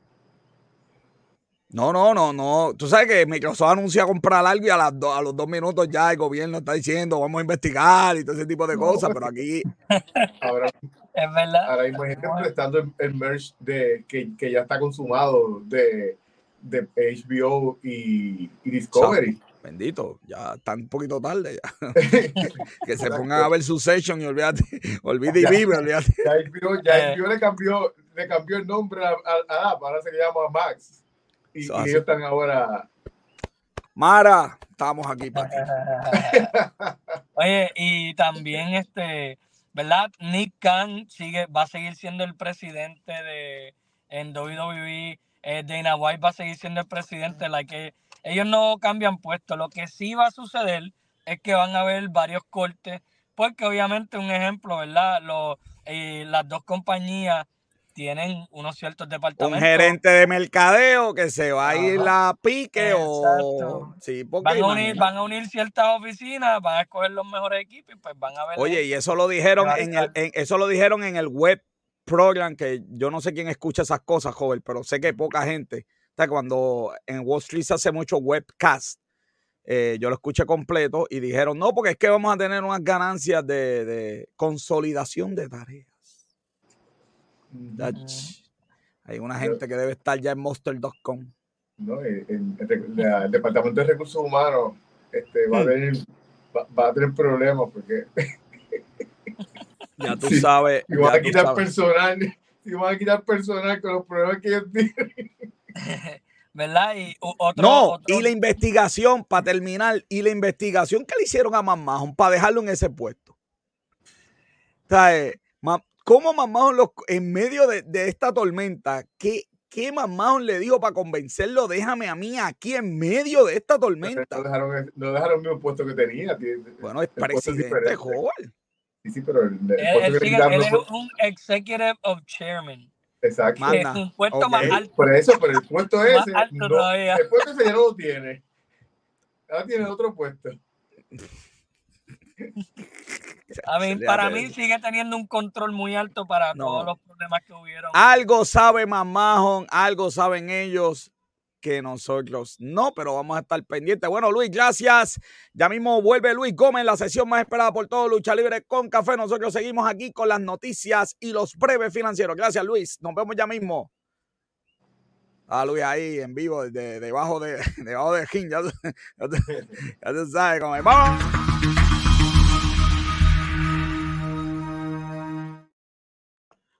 S1: No, no, no, no. Tú sabes que Microsoft anuncia comprar algo y a, las a los dos minutos ya el gobierno está diciendo vamos a investigar y todo ese tipo de cosas, pero aquí. *laughs*
S2: Ahora,
S3: es verdad.
S2: Ahora gente prestando el, el merge de, que, que ya está consumado de de HBO y, Discovery.
S1: Bendito, ya está un poquito tarde ya. *laughs* que se pongan a ver su session y olvídate, *laughs* olvídate y vive, olvídate.
S2: Ya HBO, ya HBO le, cambió, le cambió el nombre a, a, ahora se llama Max. Y, y ellos están ahora.
S1: Mara, estamos aquí para *laughs*
S3: Oye, y también este, ¿verdad? Nick Khan sigue, va a seguir siendo el presidente de en WWE eh, Dana White va a seguir siendo el presidente, la que ellos no cambian puesto. Lo que sí va a suceder es que van a haber varios cortes, porque obviamente un ejemplo, ¿verdad? Los, eh, las dos compañías tienen unos ciertos departamentos.
S1: Un gerente de mercadeo que se va a ir a pique o... Sí,
S3: van, a unir, van a unir ciertas oficinas, van a escoger los mejores equipos y pues van a ver...
S1: Oye, y eso lo dijeron en el, eso lo dijeron en el web program que yo no sé quién escucha esas cosas, joven, pero sé que poca gente. cuando en Wall Street se hace mucho webcast, eh, yo lo escuché completo y dijeron, no, porque es que vamos a tener unas ganancias de, consolidación de tareas. Hay una gente que debe estar ya en monster.com.
S2: No, el, Departamento de Recursos Humanos este, va, a tener, va a tener problemas porque *laughs*
S1: ya tú sabes.
S2: Y van a quitar personal, y van a quitar personal con los problemas que ellos *laughs* tienen.
S3: ¿Verdad? Y otro,
S1: no, y la investigación, para terminar, y la investigación que le hicieron a Mamajón para dejarlo en ese puesto. O sea, eh, ¿cómo Mamajón en medio de, esta tormenta, qué, qué Mamajón le dijo para convencerlo? Déjame a mí aquí en medio de esta tormenta.
S2: No dejaron, no dejaron el mismo puesto que tenía.
S1: Bueno, es presidente joven.
S2: Sí, sí, pero el, el
S3: él
S2: no
S3: es un executive of chairman.
S2: Exacto.
S3: Que es un puesto
S1: Ok.
S3: más alto.
S2: Por eso, pero el puesto
S3: Más
S2: ese,
S3: alto
S2: no,
S3: todavía.
S2: el puesto ese ya no lo tiene. Ahora tiene otro puesto.
S3: A mí, para mí sigue teniendo un control muy alto para
S1: No.
S3: todos los problemas que hubieron.
S1: Algo sabe Mamajón, algo saben ellos que nosotros no, pero vamos a estar pendientes. Bueno, Luis, gracias. Ya mismo vuelve Luis Gómez, la sesión más esperada por todo Lucha Libre con Café. Nosotros seguimos aquí con las noticias y los breves financieros. Gracias, Luis. Nos vemos ya mismo. Ah, Luis ahí en vivo, de, debajo de debajo de *laughs* King. Ya, *laughs* ya, ya tú sabes cómo es. ¡Vamos!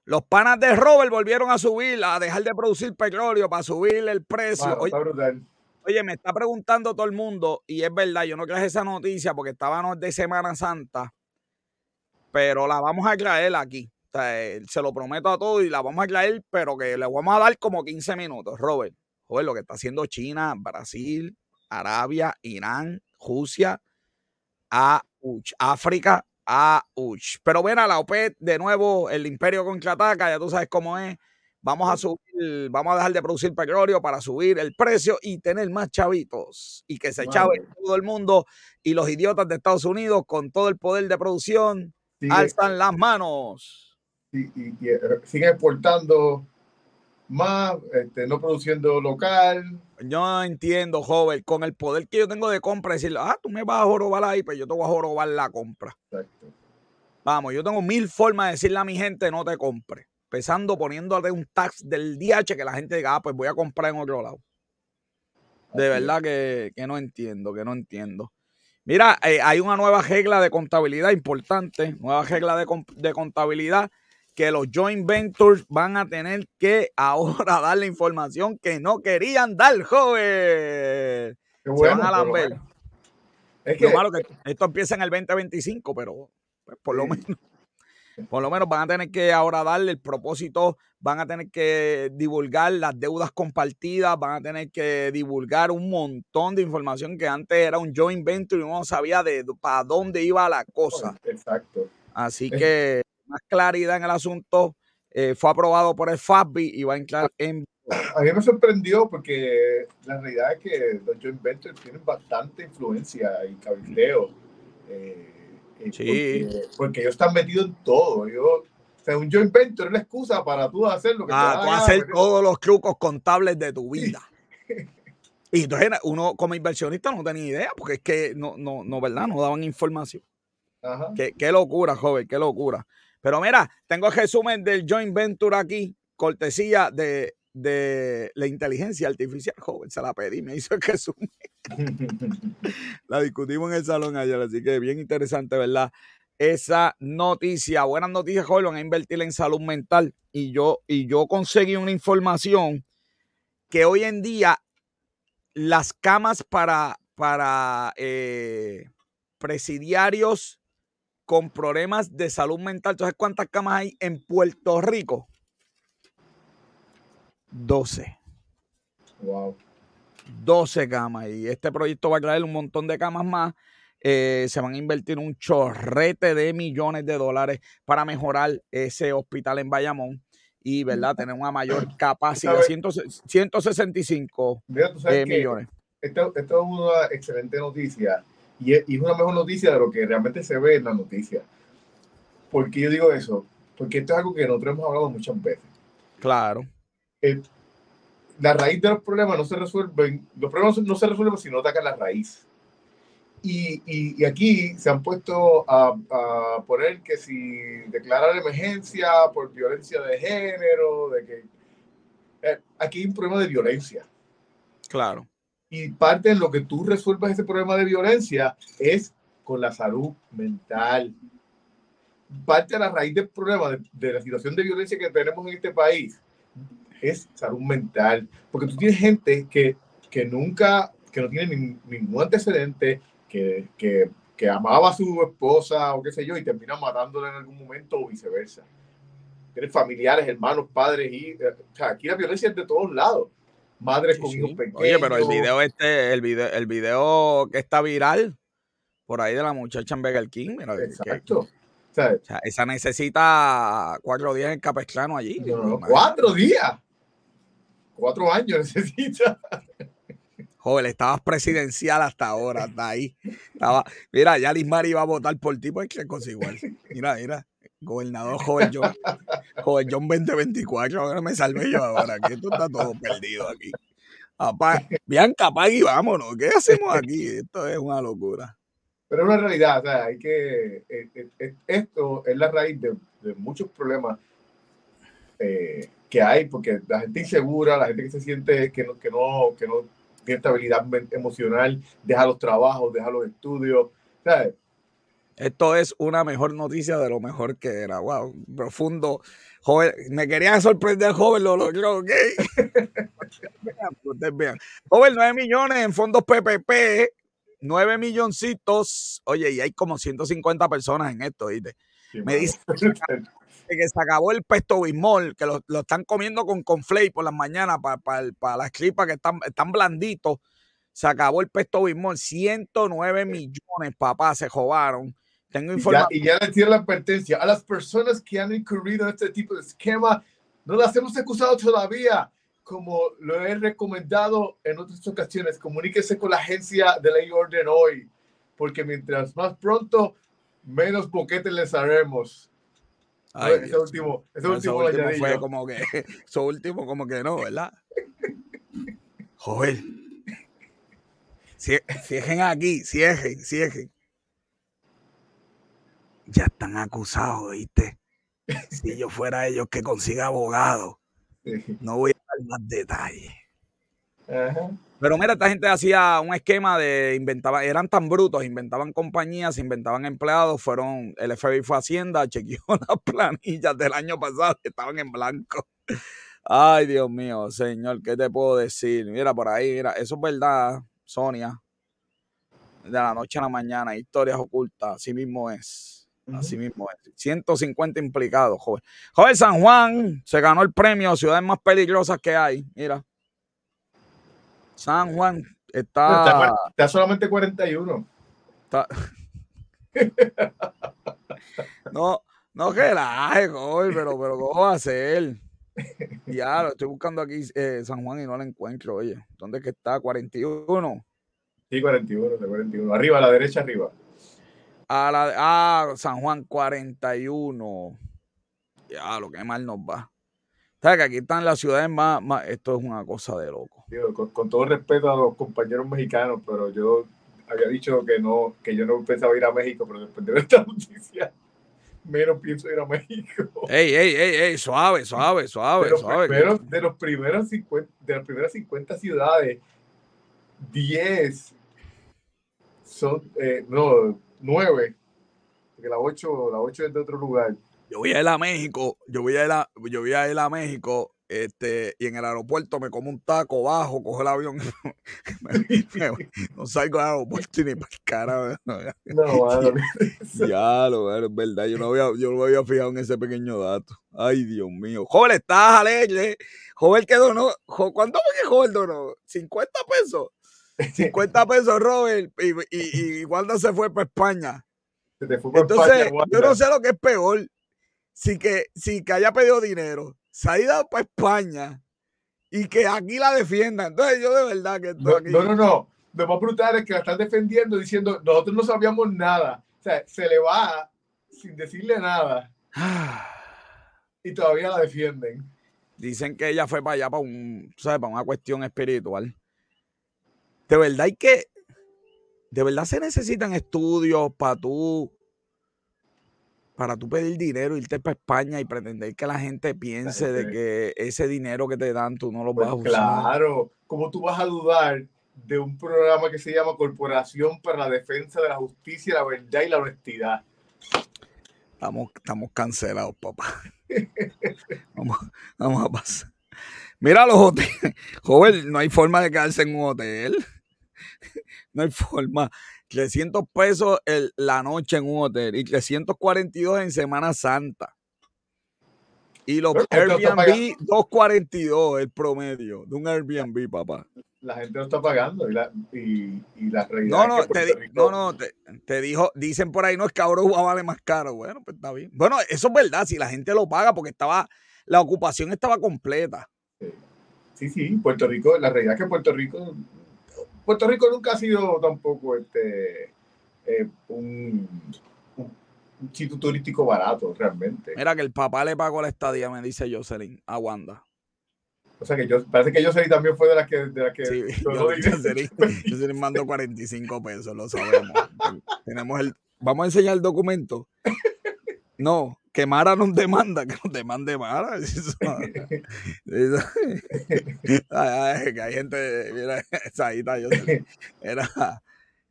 S1: Los panas de Robert volvieron a subir, a dejar de producir petróleo para subir el precio. Oye,
S2: está.
S1: Oye, me está preguntando todo el mundo, y es verdad, yo no traje esa noticia porque estábamos de Semana Santa, pero la vamos a traer aquí. O sea, eh, se lo prometo a todos y la vamos a traer, pero que le vamos a dar como 15 minutos, Robert. Joder, lo que está haciendo China, Brasil, Arabia, Irán, Rusia, AUCH, África, AUCH. Pero ven a la OPEP de nuevo, el imperio contraataca, ya tú sabes cómo es. Vamos a subir, vamos a dejar de producir petróleo para subir el precio y tener más chavitos. Y que se chave todo el mundo y los idiotas de Estados Unidos con todo el poder de producción alzan las manos.
S2: y, y- y, eh, sigue exportando más, este, no produciendo local.
S1: Yo no entiendo, joven, con el poder que yo tengo de compra, decirle, ah, tú me vas a jorobar ahí, pero yo te voy a jorobar la compra.
S2: Exacto.
S1: Vamos, yo tengo mil formas de decirle a mi gente no te compre. Empezando poniéndole un tax del DH que la gente diga, ah, pues voy a comprar en otro lado. De verdad que, que no entiendo, que no entiendo. Mira, eh, hay una nueva regla de contabilidad importante, nueva regla de, de contabilidad que los joint ventures van a tener que ahora *laughs* dar la información que no querían dar, joven.
S2: Qué
S1: Se
S2: bueno,
S1: van a lamber.
S2: Es
S1: Lo malo que esto empieza en el 2025, pero pues, por lo
S2: Sí.
S1: menos, por lo menos van a tener que ahora darle el propósito, van a tener que divulgar las deudas compartidas, van a tener que divulgar un montón de información que antes era un joint venture y uno no sabía de para dónde iba la cosa.
S2: Exacto.
S1: Así que más claridad en el asunto. eh, fue aprobado por el FASBI y va a entrar en
S2: A mí me sorprendió porque la realidad es que los joint ventures tienen bastante influencia y cabildeo. eh, eh,
S1: Sí.
S2: Porque, porque ellos están metidos en todo. Yo, o sea, un joint venture es la excusa para tú hacer lo que te da
S1: a
S2: la
S1: tú
S2: gana,
S1: hacer
S2: meter-
S1: todos los trucos contables de tu vida. *laughs* Y entonces uno como inversionista no tenía idea, porque es que no, no, no, ¿verdad? No daban información.
S2: Ajá.
S1: Qué, qué locura, joven, qué locura. Pero mira, tengo el resumen del joint venture aquí, cortesía de, de la inteligencia artificial, joven. Se la pedí, me hizo el resumen. *laughs* La discutimos en el salón ayer, así que bien interesante, ¿verdad? Esa noticia, buenas noticias, joven, a invertir en salud mental. Y yo, y yo conseguí una información que hoy en día las camas para, para eh, presidiarios con problemas de salud mental, ¿tú sabes cuántas camas hay en Puerto Rico? 12.
S2: Wow.
S1: 12 camas y este proyecto va a traer un montón de camas más. Eh, se van a invertir un chorrete de millones de dólares para mejorar ese hospital en Bayamón y, ¿verdad? Tener una mayor capacidad,
S2: ¿Sabes?
S1: 100 165
S2: Mira, tú sabes
S1: eh,
S2: que
S1: millones.
S2: esto es una excelente noticia y es, una mejor noticia de lo que realmente se ve en la noticia. ¿Por qué yo digo eso? Porque esto es algo que nosotros hemos hablado muchas veces.
S1: Claro,
S2: la raíz de los problemas no se resuelven, los problemas no se resuelven si no atacan la raíz. Y, y, y aquí se han puesto a, a poner que si declarar emergencia por violencia de género, de que eh, aquí hay un problema de violencia.
S1: claro.
S2: Y parte en lo que tú resuelvas ese problema de violencia es con la salud mental. Parte de la raíz del problema de, de la situación de violencia que tenemos en este país es salud mental. Porque tú tienes gente que, que nunca, que no tiene nin- ningún antecedente, que, que, que amaba a su esposa o qué sé yo, y termina matándola en algún momento o viceversa. Tienes familiares, hermanos, padres, y eh, aquí la violencia es de todos lados. Madres
S1: Sí,
S2: con
S1: sí.
S2: hijos pequeños.
S1: Oye, pero el video este, el video, el video que está viral por ahí de la muchacha en Burger King, mira, que-
S2: Exacto.
S1: O sea, esa necesita cuatro días en Capesclano allí.
S2: No, no, cuatro días. Cuatro años *laughs* necesita.
S1: Joven, estabas presidencial hasta ahora, hasta ahí. Estaba, mira, ya Lismar iba a votar por ti, pues que cosa igual. Mira, mira, gobernador joven John, joven John 2024, ahora me salvé yo ahora, que esto está todo perdido aquí. Apá, Bianca, apaga y vámonos. ¿Qué hacemos aquí? Esto es una locura.
S2: Pero es una realidad, o sea, hay que. eh, eh, eh, Esto es la raíz de, muchos problemas que hay, porque la gente insegura, la gente que se siente que no, que no, que no tiene estabilidad emocional, deja los trabajos, deja los estudios.
S1: Esto es una mejor noticia de lo mejor que era. Wow, profundo. Joven, me querían sorprender, joven, lo logró, ¿ok? Vean, ustedes vean. Joven, 9 millones en fondos PPP, 9 milloncitos. Oye, y hay como 150 personas en esto, ¿viste?
S2: Sí,
S1: Me
S2: mano.
S1: dice que se acabó el pesto bismol, que lo, lo están comiendo con conflay por las mañanas para las clipas que están, están blanditos. Se acabó el pesto bismol, 109 millones, papá, se robaron. Tengo
S2: Y ya,
S1: información.
S2: y ya les tiene la advertencia a las personas que han incurrido en este tipo de esquema, no las hemos acusado todavía. Como lo he recomendado en otras ocasiones, comuníquese con la agencia de ley y orden hoy, porque mientras más pronto, menos boquetes les haremos.
S1: Ay,
S2: ese
S1: Dios
S2: último, ese último,
S1: último fue como que, *laughs* eso último como que no, ¿verdad? *laughs* Joder. Cierren aquí, cierren, cierren. Ya están acusados, ¿viste? Si yo fuera ellos que consiga abogado, *laughs* no voy a dar más detalles.
S2: Ajá.
S1: Pero mira, esta gente hacía un esquema de inventaba, eran tan brutos, inventaban compañías, inventaban empleados, fueron, el FBI fue a Hacienda, chequeó *laughs* las planillas del año pasado que estaban en blanco. Ay, Dios mío, señor, ¿qué te puedo decir? Mira, por ahí, mira, eso es verdad, Sonia. De la noche a la mañana, historias ocultas, así mismo es. Así mismo es. 150 implicados, joven. Joven San Juan se ganó el premio Ciudades más peligrosas que hay. Mira. San Juan
S2: Está,
S1: está.
S2: está solamente 41.
S1: está- *laughs* no, no relaje, joven, pero, pero ¿cómo va a ser? Ya, lo estoy buscando aquí eh, San Juan y no lo encuentro, oye. ¿Dónde es que está? 41.
S2: Sí, 41, de 41. Arriba, a la derecha, arriba.
S1: A la, ah, San Juan 41. Ya, lo que mal nos va. ¿Sabes que aquí están las ciudades más, más- Esto es una cosa de loco.
S2: Digo, con, con todo respeto a los compañeros mexicanos, pero yo había dicho que no, que yo no pensaba ir a México, pero después de ver esta *laughs* noticia, menos pienso ir a México.
S1: Ey, ey, ey, ey, suave, suave, suave,
S2: de, los
S1: suave.
S2: primeros, de, los primeros 50, de las primeras 50 ciudades, 10 son, eh, no, 9, porque la 8, la 8 es de otro lugar.
S1: Yo voy a ir a México, yo voy a ir a, yo voy a ir a México, este, y en el aeropuerto me como un taco bajo, cojo el avión, *laughs* me- me- no salgo del aeropuerto ni para el carajo. *laughs*
S2: No, mano,
S1: Ya, lo es verdad, yo no había, yo no me había fijado en ese pequeño dato. Ay, Dios mío. Joven, estás alegre. Joven que donó, ¿cuánto fue que Joven donó? ¿50 pesos? 50 pesos, Robert. Y, y, y Wanda se fue para España.
S2: se te fue para
S1: Entonces,
S2: España,
S1: yo no sé lo que es peor. Si que, si que haya pedido dinero, se ha ido para España y que aquí la defiendan. Entonces, yo de verdad que estoy
S2: No,
S1: aquí.
S2: no, no, no. Lo más brutal es que la están defendiendo diciendo, nosotros no sabíamos nada. O sea, se le va sin decirle nada *sighs* y todavía la defienden.
S1: Dicen que ella fue para allá para un, ¿sabes? Para una cuestión espiritual. De verdad hay que, de verdad se necesitan estudios para tú, para tú pedir dinero, irte para España y pretender que la gente piense de
S2: gente-
S1: que ese dinero que te dan tú no lo
S2: Pues
S1: vas a usar.
S2: claro, ¿cómo tú vas a dudar de un programa que se llama Corporación para la Defensa de la Justicia, la Verdad y la Honestidad?
S1: Estamos, estamos cancelados, papá. *laughs* vamos, vamos a pasar. Mira los hoteles. Joven, no hay forma de quedarse en un hotel. No hay *laughs* forma. 300 pesos el- la noche en un hotel y 342 en Semana Santa. Y los Airbnb 2.42 el promedio de un Airbnb, papá.
S2: La gente lo está pagando y la, y, la realidad
S1: no, no, te, no, no, te, dijo, dicen por ahí, no, es que ahora vale más caro. Bueno, pues está bien. Bueno, eso es verdad, si la gente lo paga porque estaba, la ocupación estaba completa.
S2: Sí, sí, Puerto Rico, la realidad es que Puerto Rico, Puerto Rico nunca ha sido tampoco este eh, un un sitio turístico barato, realmente.
S1: Mira que el papá le pagó la estadía, me dice Jocelyn, a Wanda.
S2: O sea que yo, parece que Jocelyn también fue de las que... De la que sí, *laughs*
S1: Jocelyn, Jocelyn mandó 45 pesos, lo sabemos. Tenemos el... Vamos a enseñar el documento. No, que Mara nos demanda, que nos demande Mara. *laughs* *laughs* ay, que hay gente, mira, esa está Jocelyn. Era,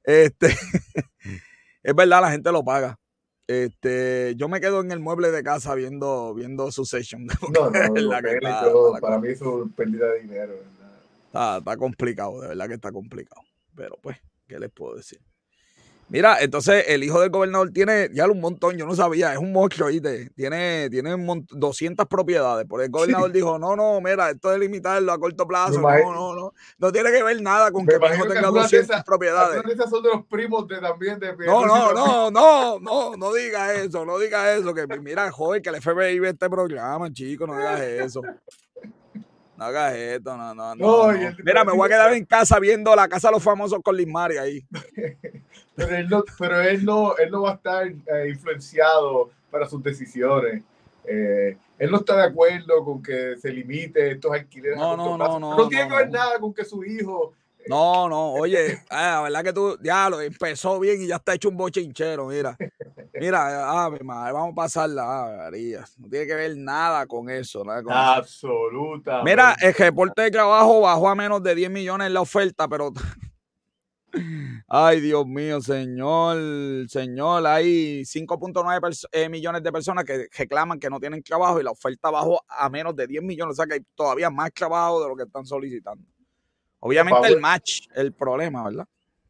S1: este, *laughs* es verdad, la gente lo paga. Este, yo me quedo en el mueble de casa viendo, viendo su session.
S2: No, no, para mí es pérdida de dinero.
S1: Está, está complicado, de verdad que está complicado. Pero pues, ¿qué les puedo decir? Mira, entonces el hijo del gobernador tiene ya un montón, yo no sabía, es un monstruo, ¿viste? Tiene, tiene 200 propiedades. Por el gobernador dijo, no, no, mira, esto es limitarlo a corto plazo. No, no, no. No tiene que ver nada con que mi hijo tenga 200 propiedades.
S2: Esas son de los primos de también de...
S1: No, no, no, no, no, no diga eso, no diga eso. Que mira, joven, que el FBI ve este programa, chico, no digas eso. No hagas esto, no, no, no. Mira, me voy a quedar en casa viendo la casa de los famosos con Liz Mari ahí.
S2: Pero él no, pero él no, él no va a estar eh, influenciado para sus decisiones. Eh, él no está de acuerdo con que se limite estos alquileres.
S1: No, no, no, no,
S2: no, tiene que ver nada con que su hijo
S1: no, no, oye, ah, la verdad que tú, ya lo empezó bien y ya está hecho un bochinchero, mira. Mira, ah, madre, vamos a pasarla, María. No tiene que ver nada con eso. Nada
S2: Absolutamente.
S1: Mira, el reporte de trabajo bajó a menos de 10 millones en la oferta, pero. Ay, Dios mío, señor, señor, hay 5.9 eh, millones de personas que reclaman que no tienen trabajo y la oferta bajó a menos de 10 millones, o sea que hay todavía más trabajo de lo que están solicitando. Obviamente el match, el problema, ¿verdad?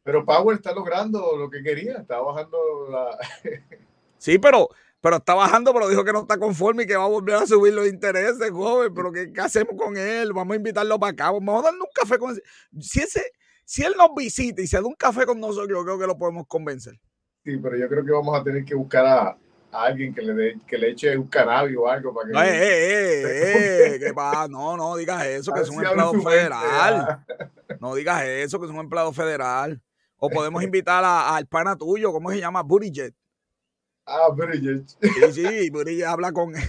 S2: Pero Power está logrando lo que quería, está bajando la... *laughs*
S1: sí, pero, pero está bajando, pero dijo que no está conforme y que va a volver a subir los intereses, joven. Pero ¿qué, hacemos con él? Vamos a invitarlo para acá, vamos a darle un café con él. Si, ese, si él nos visita y se da un café con nosotros, yo creo que lo podemos convencer.
S2: Sí, pero yo creo que vamos a tener que buscar a, alguien que le, de, que le eche un cannabis o algo para que.
S1: No, eh, eh, eh, eh que va, no, no digas *laughs* eso, que es un empleado federal. No digas eso, que es un empleado federal. O podemos *laughs* invitar al pana tuyo, ¿cómo se llama? Burijet.
S2: Ah, Burijet.
S1: Sí, sí, Burijet habla con él.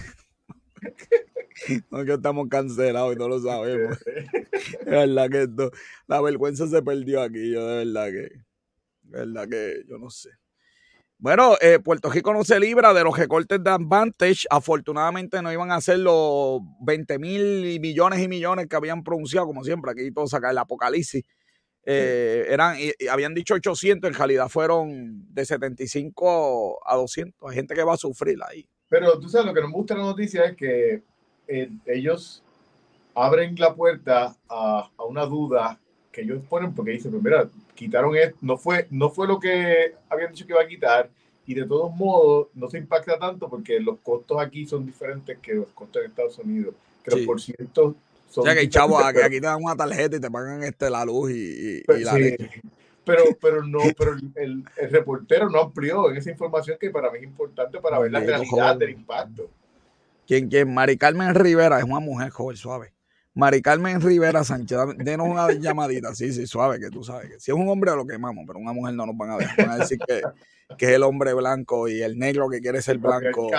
S1: *laughs* *laughs* No que estamos cancelados y no lo sabemos. *laughs* *laughs* Es verdad que esto, la vergüenza se perdió aquí, yo de verdad que, de verdad que yo no sé. Bueno, eh, Puerto Rico no se libra de los recortes de Advantage. Afortunadamente no iban a ser los 20 mil millones y millones que habían pronunciado, como siempre. Aquí todo saca el apocalipsis. Eh, eran, y, habían dicho 800, en realidad fueron de 75 a 200. Hay gente que va a sufrir ahí.
S2: Pero tú sabes, lo que nos gusta la noticia es que eh, ellos abren la puerta a, a, una duda que ellos ponen porque dicen, pues mira, quitaron esto, no fue, no fue lo que habían dicho que iba a quitar y de todos modos no se impacta tanto porque los costos aquí son diferentes que los costos en Estados Unidos, que los por ciento son...
S1: O sea que chavo, aquí, aquí te dan una tarjeta y te pagan este, la luz y,
S2: pero, la *laughs* Pero, pero no, pero el, el, reportero no amplió en esa información que para mí es importante para ver la realidad del impacto.
S1: Quien, quien, Mari Carmen Rivera es una mujer joven, suave. Mari Carmen Rivera Sánchez, denos una llamadita, sí, sí, suave, que tú sabes que si es un hombre lo quemamos, pero una mujer no nos van a ver. Van a decir que, que es el hombre blanco y el negro que quiere ser blanco.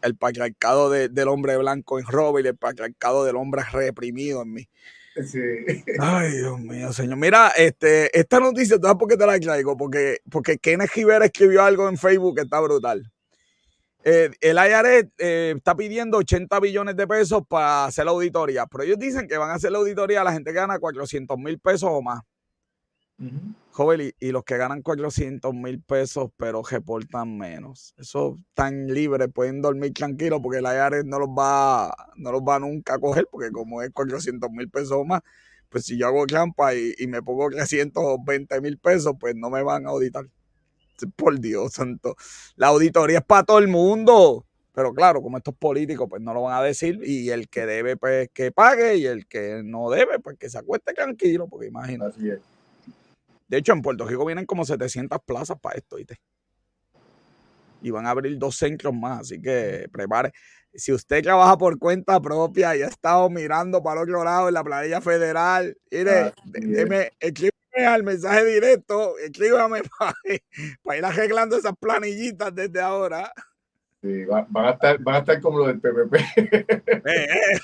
S1: El patriarcado, el, del hombre blanco en Robert y el patriarcado del hombre reprimido en mí. Sí. Ay, Dios mío, señor. Mira, este, esta noticia, ¿sabes por qué te la traigo? Porque, porque Kenneth Rivera escribió algo en Facebook que está brutal. Eh, el IRS eh, está pidiendo 80 billones de pesos para hacer la auditoría, pero ellos dicen que van a hacer la auditoría a la gente que gana 400 mil pesos o más. Joven, y, los que ganan 400 mil pesos, pero reportan menos. Eso tan libre, pueden dormir tranquilos porque el IRS no los va, no los va nunca a coger, porque como es 400 mil pesos o más, pues si yo hago trampa y, y me pongo 320 mil pesos, pues no me van a auditar *laughs* por Dios santo. La auditoría es para todo el mundo. Pero claro, como estos políticos pues no lo van a decir y el que debe pues que pague y el que no debe pues que se acueste tranquilo, porque imagínate.
S2: Así es.
S1: De hecho, en Puerto Rico vienen como 700 plazas para esto, ¿viste? Y van a abrir dos centros más, así que prepare. Si usted trabaja por cuenta propia y ha estado mirando para el otro lado en la planilla federal, mire,
S2: Así
S1: de-
S2: es.
S1: Al mensaje directo, escríbame *laughs* para, ir arreglando esas planillitas desde ahora.
S2: Sí, va- van, a estar, van a estar como los del PPP.
S1: Eh.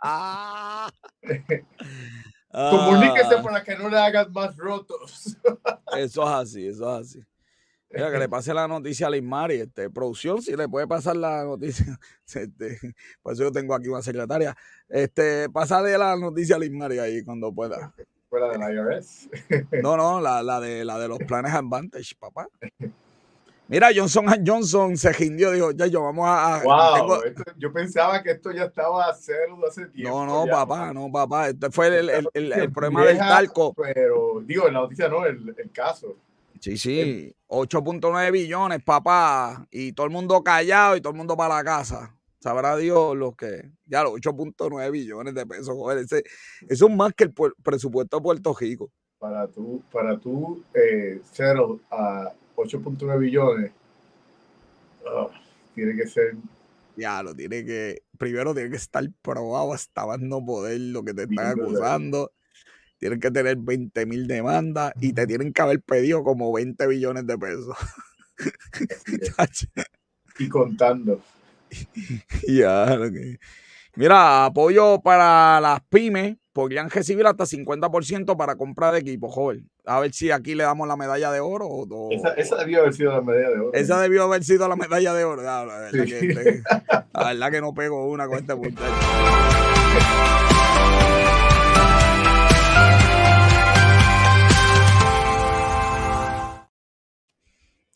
S1: Ah. *laughs*
S2: Comuníquese
S1: Ah,
S2: para que no le hagan más rotos. *laughs*
S1: Eso es así, eso es así. Mira, que le pase la noticia a Lismari, este, producción, si le puede pasar la noticia. Este, por eso yo tengo aquí una secretaria. Este, pásale la noticia a Lismari ahí cuando pueda.
S2: Fuera de la IRS.
S1: No, no, la, la de la de los planes Advantage, papá. Mira, Johnson Johnson se rindió, dijo, ya yo vamos a.
S2: Wow,
S1: tengo-
S2: esto- yo pensaba que esto ya estaba a cero hace tiempo.
S1: no, no,
S2: ya.
S1: papá, no, papá. Este fue el, el, el- problema del talco.
S2: Pero, digo, en la noticia no, el, el caso.
S1: Sí, sí, 8.9 billones, papá, y todo el mundo callado y todo el mundo para la casa. Sabrá Dios los que, ya los 8.9 billones de pesos, joder, ese, eso es más que el pu- presupuesto de Puerto Rico.
S2: Para tú, para tú eh, cero a 8.9 billones, ah, tiene que ser
S1: Ya, lo tiene que, primero tiene que estar probado hasta más no poder lo que te están
S2: Bien,
S1: acusando. Tienen que tener 20 mil demandas y te tienen que haber pedido como 20 billones de pesos. *laughs*
S2: y contando. *laughs*
S1: Ya, Mira, apoyo para las pymes. Podrían recibir hasta 50% para compra de equipo, joven. A ver si aquí le damos la medalla de oro. O, o-
S2: Esa, esa debió haber sido la medalla de oro.
S1: esa debió haber sido la medalla de oro. La, verdad
S2: Sí.
S1: que, este- la verdad que no pego una con este muchacho. *laughs*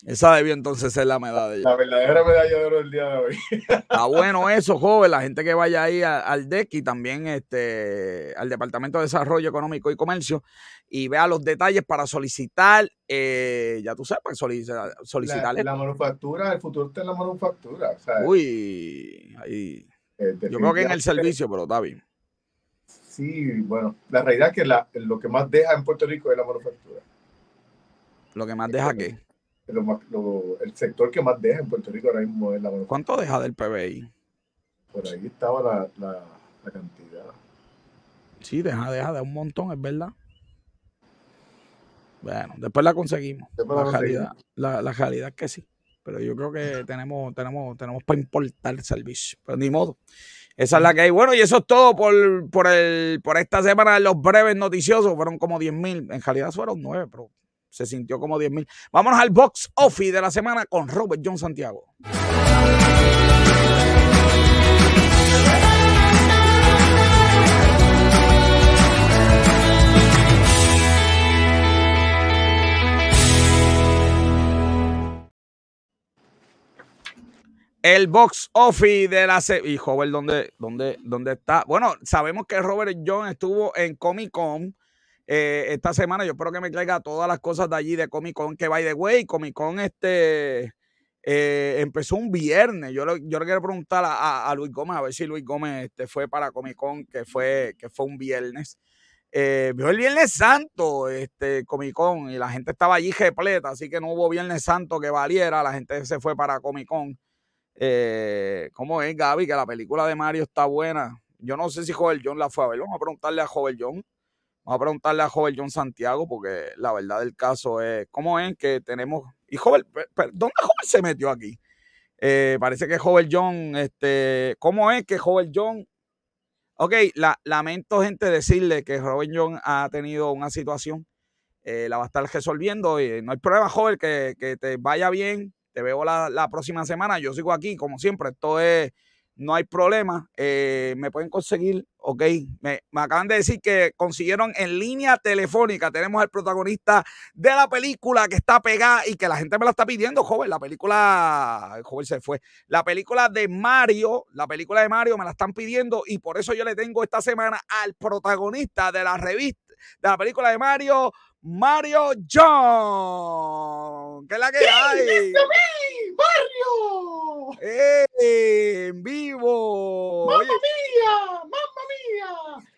S1: Esa debió entonces ser la medalla.
S2: La verdadera medalla de oro del día de hoy.
S1: Está *laughs* bueno eso, joven. La gente que vaya ahí a- al DEC y también este, al Departamento de Desarrollo Económico y Comercio y vea los detalles para solicitar, eh, ya tú sabes, para solicitar,
S2: La,
S1: solicitarle.
S2: la manufactura, el futuro está en la manufactura. O sea,
S1: Uy, ahí.
S2: eh,
S1: Yo creo que en el servicio, pero está bien.
S2: Sí, bueno, la realidad es que la- lo que más deja en Puerto Rico es la manufactura.
S1: Lo que más deja que.
S2: Lo más- lo- el sector que más deja en Puerto Rico ahora mismo es la manufactura.
S1: ¿Cuánto deja del PBI?
S2: Por ahí estaba la, la, la cantidad.
S1: Sí, deja, deja de un montón, es verdad. Bueno, después la conseguimos.
S2: Después
S1: La
S2: la
S1: realidad, la, la realidad es que sí. Pero yo creo que tenemos, tenemos, tenemos para importar el servicio. Pero ni modo. Esa es la que hay. Bueno, y eso es todo por, por, el, por esta semana de los breves noticiosos. Fueron como 10 mil. En realidad fueron 9, pero se sintió como 10 mil. Vámonos al box office de la semana con Robert John Santiago. El box office de la se y Robert, ¿dónde, dónde, ¿dónde está? Bueno, sabemos que Robert John estuvo en Comic Con eh, esta semana. Yo espero que me traiga todas las cosas de allí de Comic Con. Que by the way, Comic Con este eh, empezó un viernes. Yo, le- yo le quiero preguntar a, Luis Gómez, a ver si Luis Gómez este, fue para Comic Con, que fue, que fue un viernes. Eh, vio el Viernes Santo, este Comic Con, y la gente estaba allí repleta, así que no hubo Viernes Santo que valiera. La gente se fue para Comic Con. ¿Cómo es, Gaby? Que la película de Mario está buena. Yo no sé si Joel John la fue a ver. Vamos a preguntarle a Joel John. Vamos a preguntarle a Joel John Santiago, porque la verdad del caso es, ¿cómo es que tenemos? Y Joel, ¿dónde Joel se metió aquí? Eh, parece que Joel John, este, ¿cómo es que Joel John? Ok, la, lamento, gente, decirle que Robert John ha tenido una situación, eh, la va a estar resolviendo. Y no hay problema, Joel, que, te vaya bien. Te veo la próxima semana. Yo sigo aquí, como siempre. Esto es, no hay problema. Eh, me pueden conseguir, ok. Me, me acaban de decir que consiguieron en línea telefónica. Tenemos al protagonista de la película que está pegada y que la gente me la está pidiendo, joven. La película, joven se fue. La película de Mario, la película de Mario me la están pidiendo y por eso yo le tengo esta semana al protagonista de la revista, de la película de Mario, Mario John. ¿Qué es la que hay?
S2: ¡Mario!
S1: ¡Eh! ¡En vivo!
S2: ¡Mamma
S1: Oye,
S2: mía! ¡Mamma mía!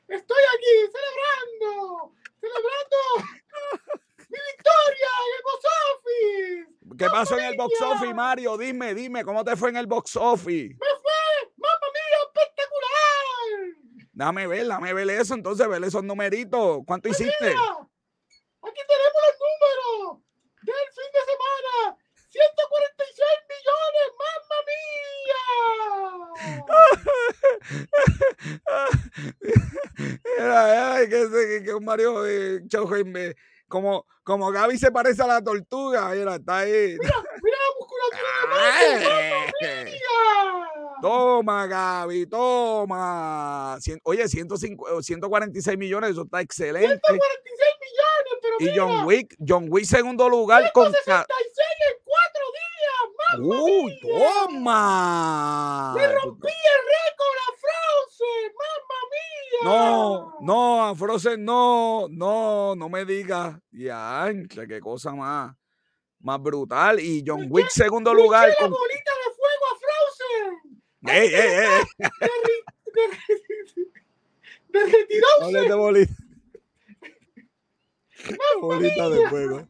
S2: Estoy aquí celebrando, celebrando *laughs* mi victoria en el box office.
S1: ¿qué pasó en el box office, Mario? Dime, dime, ¿cómo te fue en el box office?
S2: ¡Me fue! ¡Mamma mía! ¡Espectacular!
S1: Dame ver, dame ver eso, entonces, ver esos numeritos. ¿Cuánto hiciste?
S2: Mira, aquí tenemos los números del fin de semana. 146 millones, mamma mía.
S1: Era, ay, que, ese- que un Eh, como, como Gaby se parece a la tortuga, mira, está ahí.
S2: Mira la musculatura de.
S1: Toma, Gaby, toma. Cien- oye, 105, 146 millones, eso está excelente.
S2: 146 millones, pero
S1: Y
S2: mira,
S1: John Wick, John Wick segundo lugar con... ca-
S2: 166 en cuatro días, mamma
S1: ¡Uy,
S2: mía.
S1: toma!
S2: Le rompí el récord Frozen, mamma mía.
S1: No, no, a Frozen no, no, no me digas. Ya, qué cosa más, más brutal. Y John Wick segundo lugar
S2: eché la
S1: con...
S2: bolita de fuego a Frozen.
S1: ¡Ey, ey, ey! *laughs*
S2: De
S1: bolita. bolita de fuego.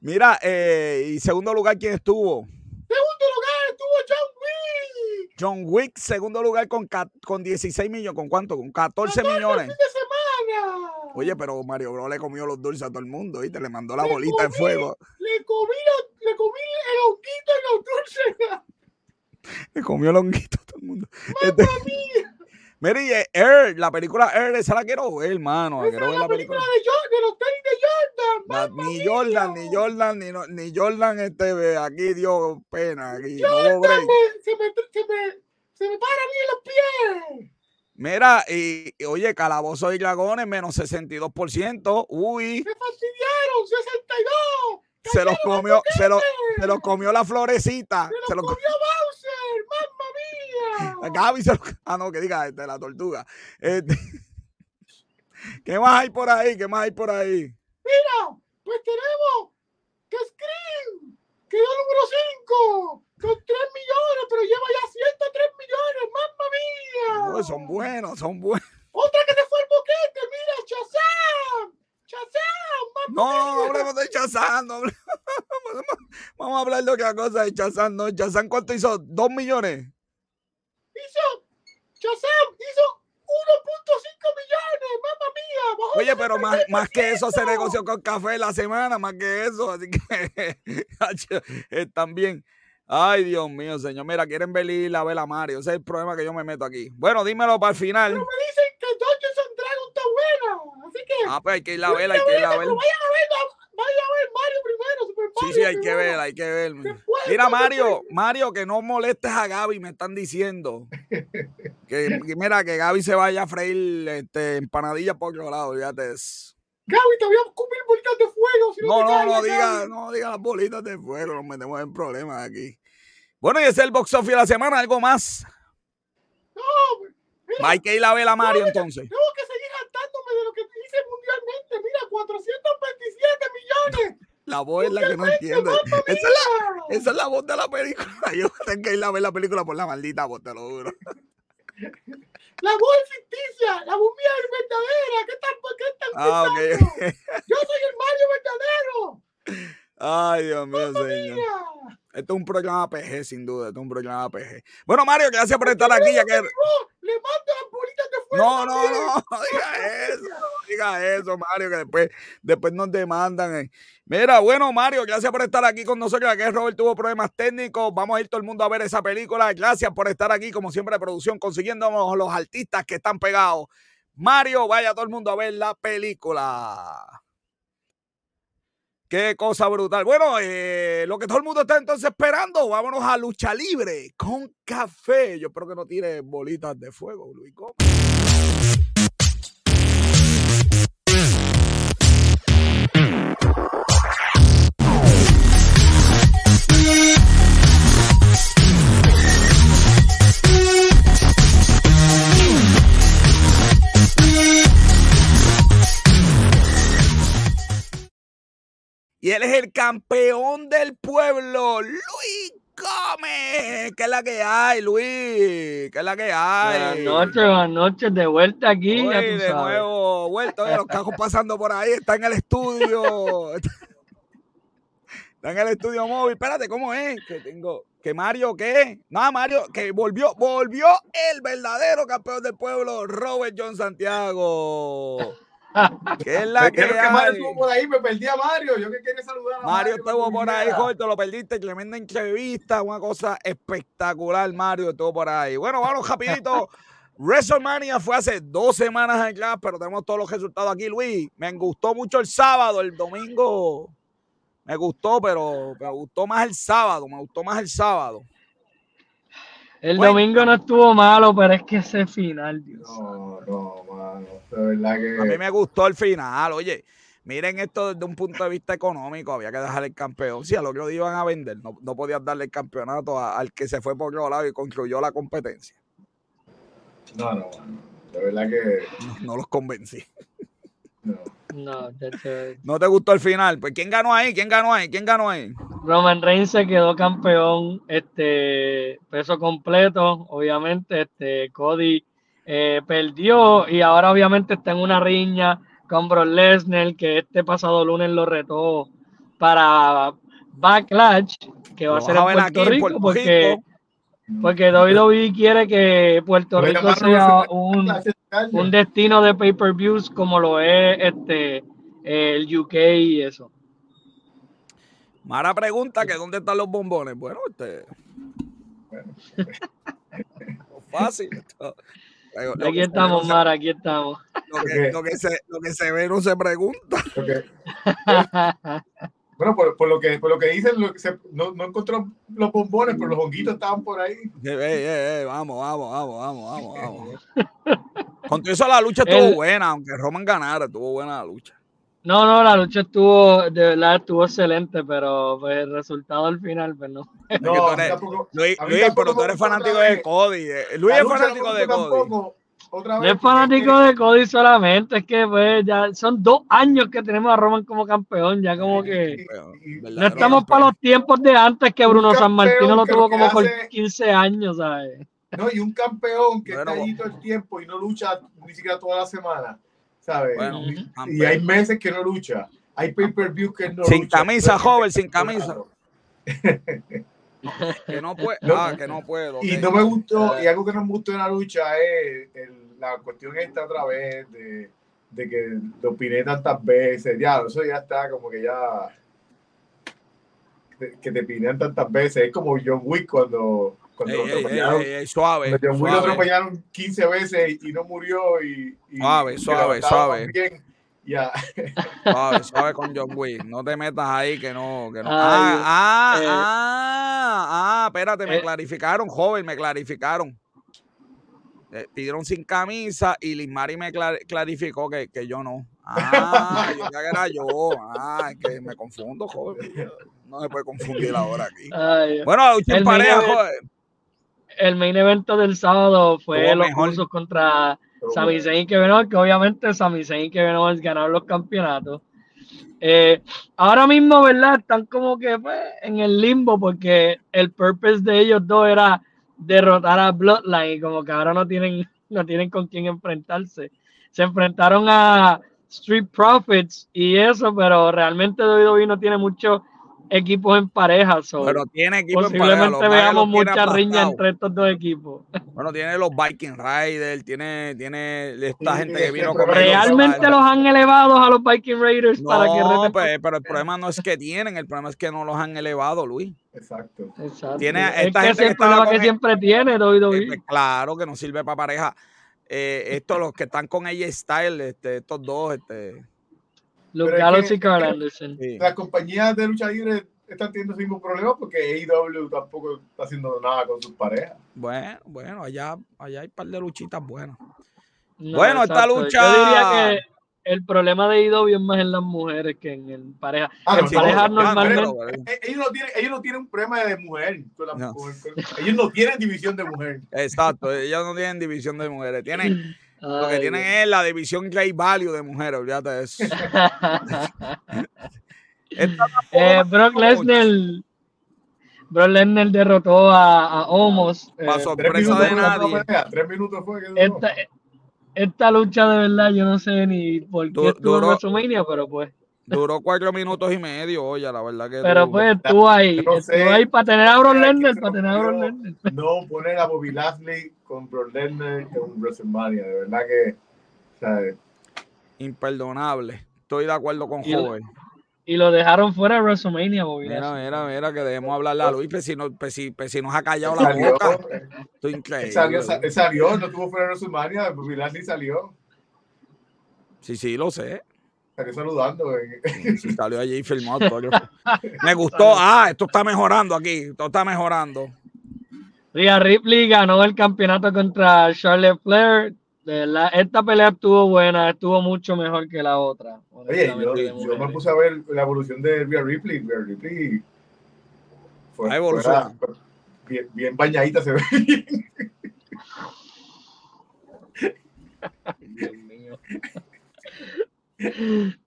S1: Mira, eh, y segundo lugar, ¿quién estuvo?
S2: Segundo lugar estuvo John Wick.
S1: John Wick, segundo lugar con, con 16 millones. ¿Con cuánto? Con 14 millones.
S2: Fin de semana.
S1: Oye, pero Mario Bros le comió los dulces a todo el mundo, ¿viste? Le mandó la
S2: Le
S1: bolita de
S2: comí.
S1: fuego.
S2: Le comí, lo- le comí el honguito y los dulces. *laughs*
S1: Le comió el honguito a todo el mundo. Este-
S2: Mamma mía.
S1: Mira, y eh, Air, la película Air, esa la quiero ver, hermano.
S2: Esa es la
S1: la
S2: película
S1: película.
S2: de, Jordan, de los tenis de Jordan.
S1: La- ni. Jordan, ni Jordan, ni, ni Jordan, este, ve, aquí dio pena. Aquí,
S2: Jordan me- se, me, se, me, se me para a mí en los pies.
S1: Mira, y, y, oye, Calabozo y Dragones, menos 62%. Uy,
S2: Se fastidiaron, 62.
S1: se los comió, se los, se los comió la florecita.
S2: Se
S1: Se
S2: los
S1: los
S2: comió Bowser, mamma mía.
S1: Gaby se lo- *laughs* Ah, no, que diga este, la tortuga. Este, *laughs* ¿Qué más hay por ahí? ¿Qué más hay por ahí?
S2: Mira, pues tenemos que Scream quedó número 5 con 3 millones, pero lleva ya 103 millones, mamma mía.
S1: No, son buenos, son buenos.
S2: Otra que se fue el boquete, mira, Shazam. Shazam, mamma
S1: No,
S2: mía.
S1: hablemos de Chazán. No hablemos- hablar de otra cosa de Chazán. No, Chazán, ¿cuánto hizo? ¿Dos millones?
S2: Hizo, Shazam hizo 1.5 millones, mamma mía.
S1: Oye, pero más, más que eso se
S2: 66%.
S1: negoció con café la semana, más que eso. Así que *laughs* bien. Ay, Dios mío, señor. Mira, quieren ver la vela Mario. Ese es el problema que yo me meto aquí. Bueno, dímelo para el final.
S2: Pero me dicen que Dungeons and Dragons está buena, así que...
S1: Ah, pues hay que ir a verla, hay que ir a verla.
S2: vayan a ver, vayan a ver Mario primero, Super
S1: Sí, hay que ver, hay que ver. Mira, Mario, Mario, que no molestes a Gaby, me están diciendo. Que, que mira, que Gaby se vaya a freír este, empanadillas por otro lado, fíjate eso.
S2: Gaby, te voy a comer bolitas de fuego. Si no,
S1: No, no, no diga, no diga las bolitas de fuego, nos metemos en problemas aquí. Bueno, y ese es el box office de la semana, algo más.
S2: No, mira,
S1: Hay que ir a ver a Mario
S2: no,
S1: entonces.
S2: tengo que seguir jactándome de lo que hice mundialmente. Mira, 427 millones.
S1: La voz es la que no entiende. Esa es la, esa es la voz de la película. *laughs* Yo tengo que ir a ver la película por la maldita voz, te lo juro.
S2: La voz es ficticia, la voz mía es verdadera. ¿Qué tal? ¿Qué tal?
S1: Ah, ok. *laughs*
S2: Yo soy el Mario verdadero.
S1: Ay, Dios mío, señor. Esto es un programa PG, sin duda. Esto es un programa PG. Bueno, Mario, gracias por estar aquí. Ya que...
S2: No, le mando las bolitas de fuego.
S1: No, no, no, *laughs* no diga eso. No diga eso, Mario, que después, después nos demandan. eh. Mira, bueno, Mario, gracias por estar aquí con nosotros. Aquí Robert tuvo problemas técnicos. Vamos a ir todo el mundo a ver esa película. Gracias por estar aquí, como siempre, de producción, consiguiéndonos los artistas que están pegados. Mario, vaya todo el mundo a ver la película. Qué cosa brutal. Bueno, eh, lo que todo el mundo está entonces esperando, vámonos a lucha libre con café. Yo espero que no tire bolitas de fuego, Luis Gómez. Él es el campeón del pueblo, Luis Gómez. ¿Qué es la que hay, Luis? ¿Qué es la que hay?
S3: Buenas noches, buenas noches, de vuelta aquí. ya tú
S1: de
S3: sabes.
S1: nuevo, vuelto, oye, los cajos pasando por ahí, está en el estudio. *laughs* Está en el estudio móvil. Espérate, ¿cómo es? Que tengo. ¿Que Mario qué? No, Mario, que volvió, volvió el verdadero campeón del pueblo, Robert John Santiago. ¿Qué es la que
S2: que Mario
S1: hay?
S2: estuvo por ahí, me perdí a Mario. Yo que quería saludar a
S1: Mario
S2: cuando
S1: estuvo por ahí, te lo perdiste, tremenda entrevista, una cosa espectacular, Mario estuvo por ahí. Bueno, vamos rapidito. *laughs* WrestleMania fue hace dos semanas allá, pero tenemos todos los resultados aquí, Luis. Me gustó mucho el sábado, el domingo me gustó, pero me gustó más el sábado, me gustó más el sábado.
S3: El
S1: Bueno.
S3: domingo no estuvo malo, pero es que ese final, Dios.
S2: No, no, mano. De verdad que.
S1: A mí me gustó el final, oye. Miren esto desde un punto de vista económico, había que dejar el campeón. Si a lo que lo iban a vender, no, no podías darle el campeonato a- al que se fue por otro lado y concluyó la competencia.
S2: No, no. De verdad que.
S1: No, no los convencí.
S2: No.
S3: No,
S1: ¿No te gustó el final? Pues ¿quién ganó ahí? ¿Quién ganó ahí? ¿Quién ganó ahí?
S3: Roman Reigns se quedó campeón, este peso completo, obviamente, este Cody eh, perdió y ahora obviamente está en una riña con Brock Lesnar que este pasado lunes lo retó para Backlash, que va
S1: Lo
S3: a ser en Puerto Rico,
S1: Puerto
S3: porque,
S1: Rico.
S3: porque WWE quiere que Puerto Rico sea un, un destino de pay-per-views como lo es este el UK y eso.
S1: Mara pregunta que dónde están los bombones. Bueno, este. *laughs* Fácil. esto. Lo-
S3: Aquí
S1: que
S3: estamos, Mara, aquí estamos.
S1: Lo que, lo que se, lo que se ve no se pregunta.
S2: Bueno, por, por lo que, por lo que dicen, lo que se- no, no encontró los bombones, pero los honguitos estaban por ahí.
S1: Eh, eh, eh, vamos, vamos, vamos, vamos, vamos, vamos. *laughs* Con todo eso la lucha estuvo
S3: El-
S1: buena, aunque Roman ganara, estuvo buena la lucha.
S3: No, no, la lucha estuvo, de verdad estuvo excelente, pero pues, el resultado al final, pues no.
S2: No,
S1: eres-
S2: tampoco.
S1: Luis, Luis, pero tú eres fanático
S2: otra
S1: de. Cody. eh. Luis es fanático de Cody.
S2: otra
S3: No es
S2: porque
S3: fanático de Cody solamente, es que pues ya son dos años que tenemos a Roman como campeón, ya como que
S2: y-
S3: no estamos para los tiempos de antes que Bruno
S2: Un
S3: San Martino lo tuvo como por
S2: hace-
S3: 15 años, ¿sabes?
S2: No, y un campeón que
S1: Bueno,
S2: está allí todo el tiempo y no lucha ni siquiera toda la semana, ¿sabes?
S1: Bueno,
S2: y, hay meses que no lucha. Hay pay-per-view que no
S1: Sin
S2: lucha.
S1: camisa, joven, sin camisa. Que no puede.
S2: No.
S1: Ah, que no puedo.
S2: Y no me gustó,
S3: Ah.
S2: y algo que no me gustó en la lucha es el- la cuestión esta otra vez de, de que lo opiné tantas veces. Ya, eso ya está como que ya. Que te pinean tantas veces. Es como John Wick cuando, cuando
S1: Ey,
S2: lo atropellaron.
S1: ey, ey, suave.
S2: Cuando John Wick lo
S1: suave.
S2: atropellaron 15 veces y no murió. Y, y-
S1: Suave,
S2: y
S1: suave, suave.
S2: Ya.
S1: Suave, suave con John Wick. No te metas ahí que no. Que no.
S3: Ay,
S1: ah, ah,
S3: eh,
S1: ah, ah, espérate, me
S3: eh.
S1: clarificaron, joven, me clarificaron. Eh, pidieron sin camisa y Liz Mari me clar- clarificó que, que yo no. Ah, yo que era yo. Ah, es que me confundo, joven. No se puede confundir ahora aquí.
S3: Ay,
S1: Bueno, lucha en pareja, joven.
S3: El main evento del sábado fue los
S1: mejor.
S3: cursos contra Sami. Zayn y Kevin Owens, que obviamente Sami Zayn y Kevin Owens ganaron los campeonatos. Eh, ahora mismo, ¿verdad? Están como que pues, en el limbo porque el purpose de ellos dos era derrotar a Bloodline y como que ahora no tienen, *laughs* no tienen con quién enfrentarse. Se enfrentaron a Street Profits y eso, pero realmente WWE no tiene muchos equipos en pareja. so
S1: Pero tiene equipo en pareja.
S3: veamos mucha riña entre estos dos equipos.
S1: Bueno, tiene los Viking Riders, tiene, tiene esta
S2: Sí,
S1: gente
S2: es
S1: que
S2: que
S1: vino con
S3: Realmente los han elevado a los Viking Raiders para que
S1: No,
S3: reten-
S1: pues, pero el problema no es que tienen, el problema es que no los han elevado, Luis.
S2: Exacto.
S3: Exacto.
S1: tiene
S3: es
S1: esta
S3: que
S1: gente que
S3: es el
S1: estaba
S3: problema que siempre tiene
S1: Eh,
S3: WWE.
S1: pues, claro que no sirve para pareja. Eh, estos, los que están con ella Style, este, estos dos, este,
S3: Luke
S2: pero es
S3: Gallows
S2: que-
S3: y Carl
S2: es que-
S3: Anderson.
S1: sí.
S2: Las compañías de lucha libre están teniendo ese mismo problema porque AEW tampoco está haciendo nada con sus parejas.
S1: Bueno, bueno, allá, allá hay un par de luchitas buenas.
S3: No,
S1: Bueno, esta
S3: exacto.
S1: lucha-
S3: Yo diría que el problema de IW es más en las mujeres que en, en pareja.
S2: Ah,
S3: en
S2: no,
S3: pareja
S2: no, no,
S3: normalmente.
S1: pero, pero,
S2: Eh, Ellos no tienen, ellos no tienen un problema de mujer. con la-
S1: No.
S2: con- con- ellos no tienen división de mujer.
S1: exacto, ellos no tienen división de mujeres, tienen, *laughs* lo que tienen es la división Great Value de mujeres, olvídate de eso. *laughs*
S3: Eh, Brock Lesnar. Brock Lesnar derrotó a, a Omos.
S1: Para
S3: eh,
S1: sorpresa de nadie.
S2: Tres minutos fue que
S3: esta, esta lucha de verdad, yo no sé ni por qué
S1: Du-
S3: estuvo en WrestleMania, pero pues.
S1: Duró cuatro minutos y medio, oye, la verdad que.
S3: Pero
S1: tú-
S3: pues estuvo ahí.
S2: No sé.
S3: Estuvo ahí para tener a
S2: ¿quién se
S3: para tener a
S2: ocurrió
S3: Lesnar.
S2: No poner a Bobby Lashley con Brock Lesnar en un WrestleMania, de verdad que, ¿sabes?
S1: Imperdonable. Estoy de acuerdo con Joven.
S3: Y lo dejaron fuera de WrestleMania, Bobby
S1: Mira,
S3: Lashley.
S1: mira, mira, que debemos hablarle a Luis, pues si, no, pues si, pues si nos ha callado la
S2: Salió,
S1: boca. Esto es
S2: él
S1: increíble.
S2: salió, salió, no estuvo fuera de WrestleMania, Bobby Lashley salió,
S1: Sí, sí, lo sé.
S2: Salió saludando. eh.
S1: Sí, *laughs* salió allí y filmó todo. Me gustó. Ah, esto está mejorando aquí. Esto está mejorando.
S3: Rhea Ripley ganó el campeonato contra Charlotte Flair. De esta pelea estuvo buena, estuvo mucho mejor que la otra.
S2: Oye, yo, me puse a ver la evolución de Rhea Ripley. Rhea Ripley fue,
S1: Ha evolucionado.
S2: fuera- bien, bien bañadita se ve. *laughs*
S3: Dios mío.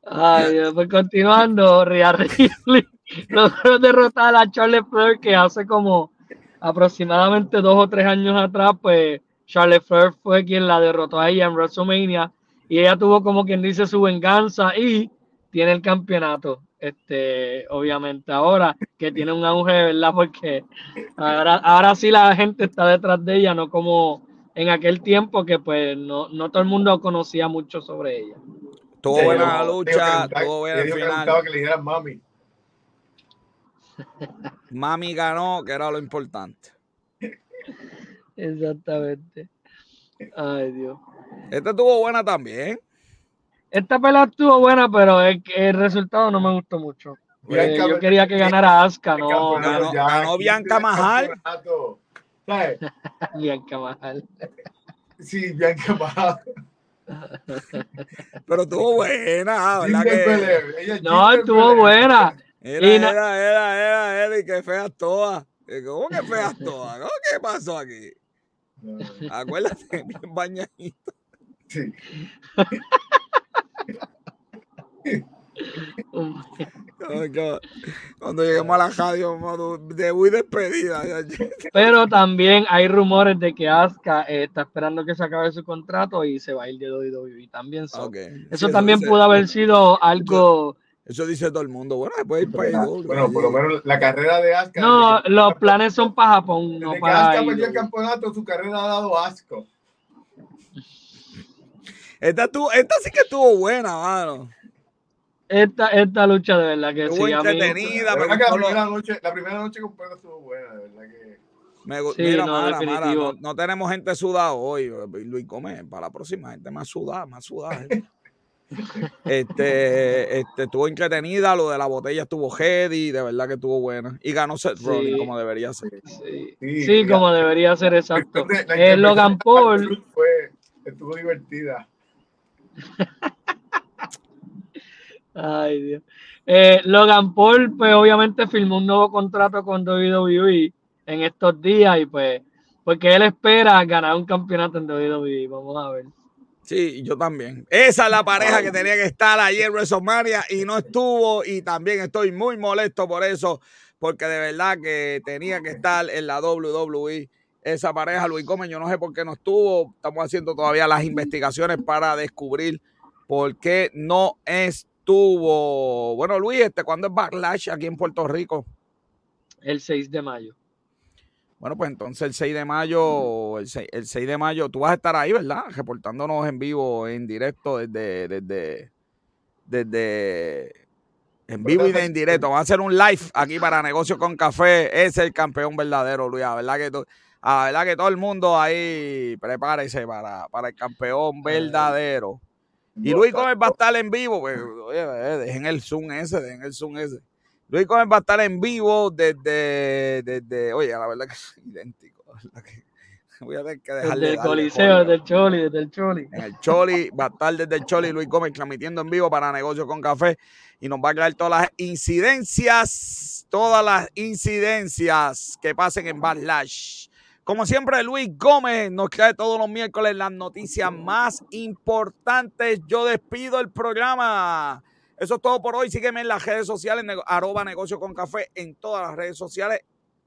S3: Ay, pues continuando, Rhea Ripley logró *laughs* derrotar a Charlotte Flair que hace como aproximadamente dos o tres años atrás, pues Charlotte Flair fue quien la derrotó a ella en WrestleMania y ella tuvo como quien dice su venganza y tiene el campeonato. Este, obviamente ahora que tiene un auge, ¿verdad? Porque ahora, ahora sí la gente está detrás de ella, no como en aquel tiempo que pues no, no todo el mundo conocía mucho sobre ella.
S1: Estuvo
S2: Ella
S1: buena la lucha. Estuvo buena final.
S2: que le dijeran mami. *laughs*
S1: Mami ganó, que era lo importante. *laughs*
S3: Exactamente. Ay, Dios.
S1: Esta estuvo buena también.
S3: Esta pelea estuvo buena, pero el, el resultado no me gustó mucho.
S2: Bianca
S3: Eh, yo quería que ganara Asuka, no
S1: ganó-
S2: ya,
S1: ganó Bianca.
S2: ¿Sabes? *laughs*
S3: Bianca Mahal.
S2: Sí, Bianca Mahal.
S1: Pero estuvo buena, ¿verdad? Que
S3: No, estuvo buena.
S1: era,
S3: Y no-
S1: era, era, era, era, y que feas todas. ¿Cómo que feas todas? ¿Cómo ¿Qué pasó aquí? Acuérdate, *laughs* bien bañadito.
S2: sí. *laughs*
S1: Oh, God. Cuando lleguemos a la radio, mano, de muy despedida.
S3: Pero también hay rumores de que Asuka eh, está esperando que se acabe su contrato y se va a ir de WWE también. so. Eso
S1: Sí,
S3: también
S1: dice-
S3: pudo haber sido algo.
S1: Eso dice todo el mundo. Bueno, después ir para
S2: Bueno, bueno, por lo menos la carrera de Asuka.
S3: No,
S2: desde que-
S3: los planes son para Japón, no
S2: Desde que
S3: para
S2: Asuka perdió el campeonato, su carrera ha dado asco.
S1: Esta, estuvo- esta sí que estuvo buena, mano.
S3: Esta, esta lucha de verdad que
S1: Estuvo
S3: sí,
S1: entretenida.
S2: La
S1: me
S2: primera noche, la primera noche completa estuvo buena, de verdad que.
S1: Me
S3: Sí,
S1: Mira,
S3: no,
S1: Mara,
S3: definitivo.
S1: no, no tenemos gente sudada hoy. Luis Gómez, para la próxima, gente más sudada, más sudada. *laughs* este, este, estuvo entretenida, lo de la botella estuvo heavy, de verdad que estuvo buena. Y ganó Seth
S3: Sí.
S1: Rollins como debería ser.
S3: Sí,
S2: Sí,
S3: sí,
S2: ya.
S3: como debería ser exacto.
S2: Entonces, la
S3: Eh, Logan Paul,
S2: Fue, estuvo divertida. *laughs*
S3: ay Dios. Eh, Logan Paul, pues obviamente firmó un nuevo contrato con WWE en estos días y pues, porque él espera ganar un campeonato en WWE. Vamos a ver.
S1: Sí, yo también. Esa es la pareja que tenía que estar ayer en WrestleMania y no estuvo. Y también estoy muy molesto por eso, porque de verdad que tenía que estar en la WWE. Esa pareja, Luis Gómez, yo no sé por qué no estuvo. Estamos haciendo todavía las investigaciones para descubrir por qué no estuvo. Bueno, Luis, este, ¿cuándo es Backlash aquí en Puerto Rico?
S3: El 6 de mayo.
S1: Bueno, pues entonces el 6 de mayo, el 6, el 6 de mayo, tú vas a estar ahí, ¿verdad? Reportándonos en vivo, en directo, desde, desde, desde, en vivo y de en directo. Vamos a hacer un live aquí para Negocios con Café. Es el campeón verdadero, Luis. La verdad que, la verdad que todo el mundo ahí, prepárese para, para el campeón verdadero. Y Luis Gómez va a estar en vivo. Pues, oye, eh, dejen el Zoom ese, dejen el Zoom ese. Luis Gómez va a estar en vivo desde, desde oye, la verdad que es *laughs* idéntico. la verdad que *laughs* voy a tener que dejarle
S3: Desde el Coliseo, desde el Choli, desde el Choli.
S1: En el Choli, va a estar desde el Choli Luis Gómez transmitiendo en vivo para Negocios con Café y nos va a traer todas las incidencias, todas las incidencias que pasen en Backlash. Como siempre, Luis Gómez nos trae todos los miércoles las noticias más importantes. Yo despido el programa. Eso es todo por hoy. Sígueme en las redes sociales, arroba negocio con café en todas las redes sociales.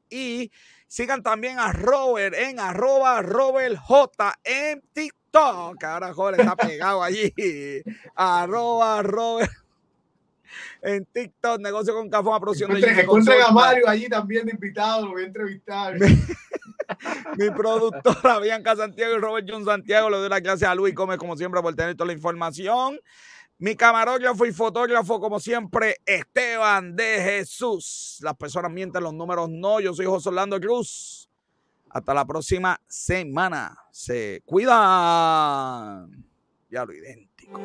S1: Y sigan también a Robert en arroba Robert J en TikTok. Ahora Robert está pegado allí. *laughs* arroba Robert en TikTok, negocio con café, una producción
S2: de Encuentren a Mario allí también de invitado, lo voy a entrevistar. *laughs*
S1: Mi productora *laughs* Bianca Santiago y Robert John Santiago le doy la clase a Luis Gómez, como siempre, por tener toda la información. Mi camarógrafo y fotógrafo, como siempre, Esteban de Jesús. Las personas mienten, los números no. Yo soy José Orlando Cruz. Hasta la próxima semana. Se cuidan. Ya lo idéntico.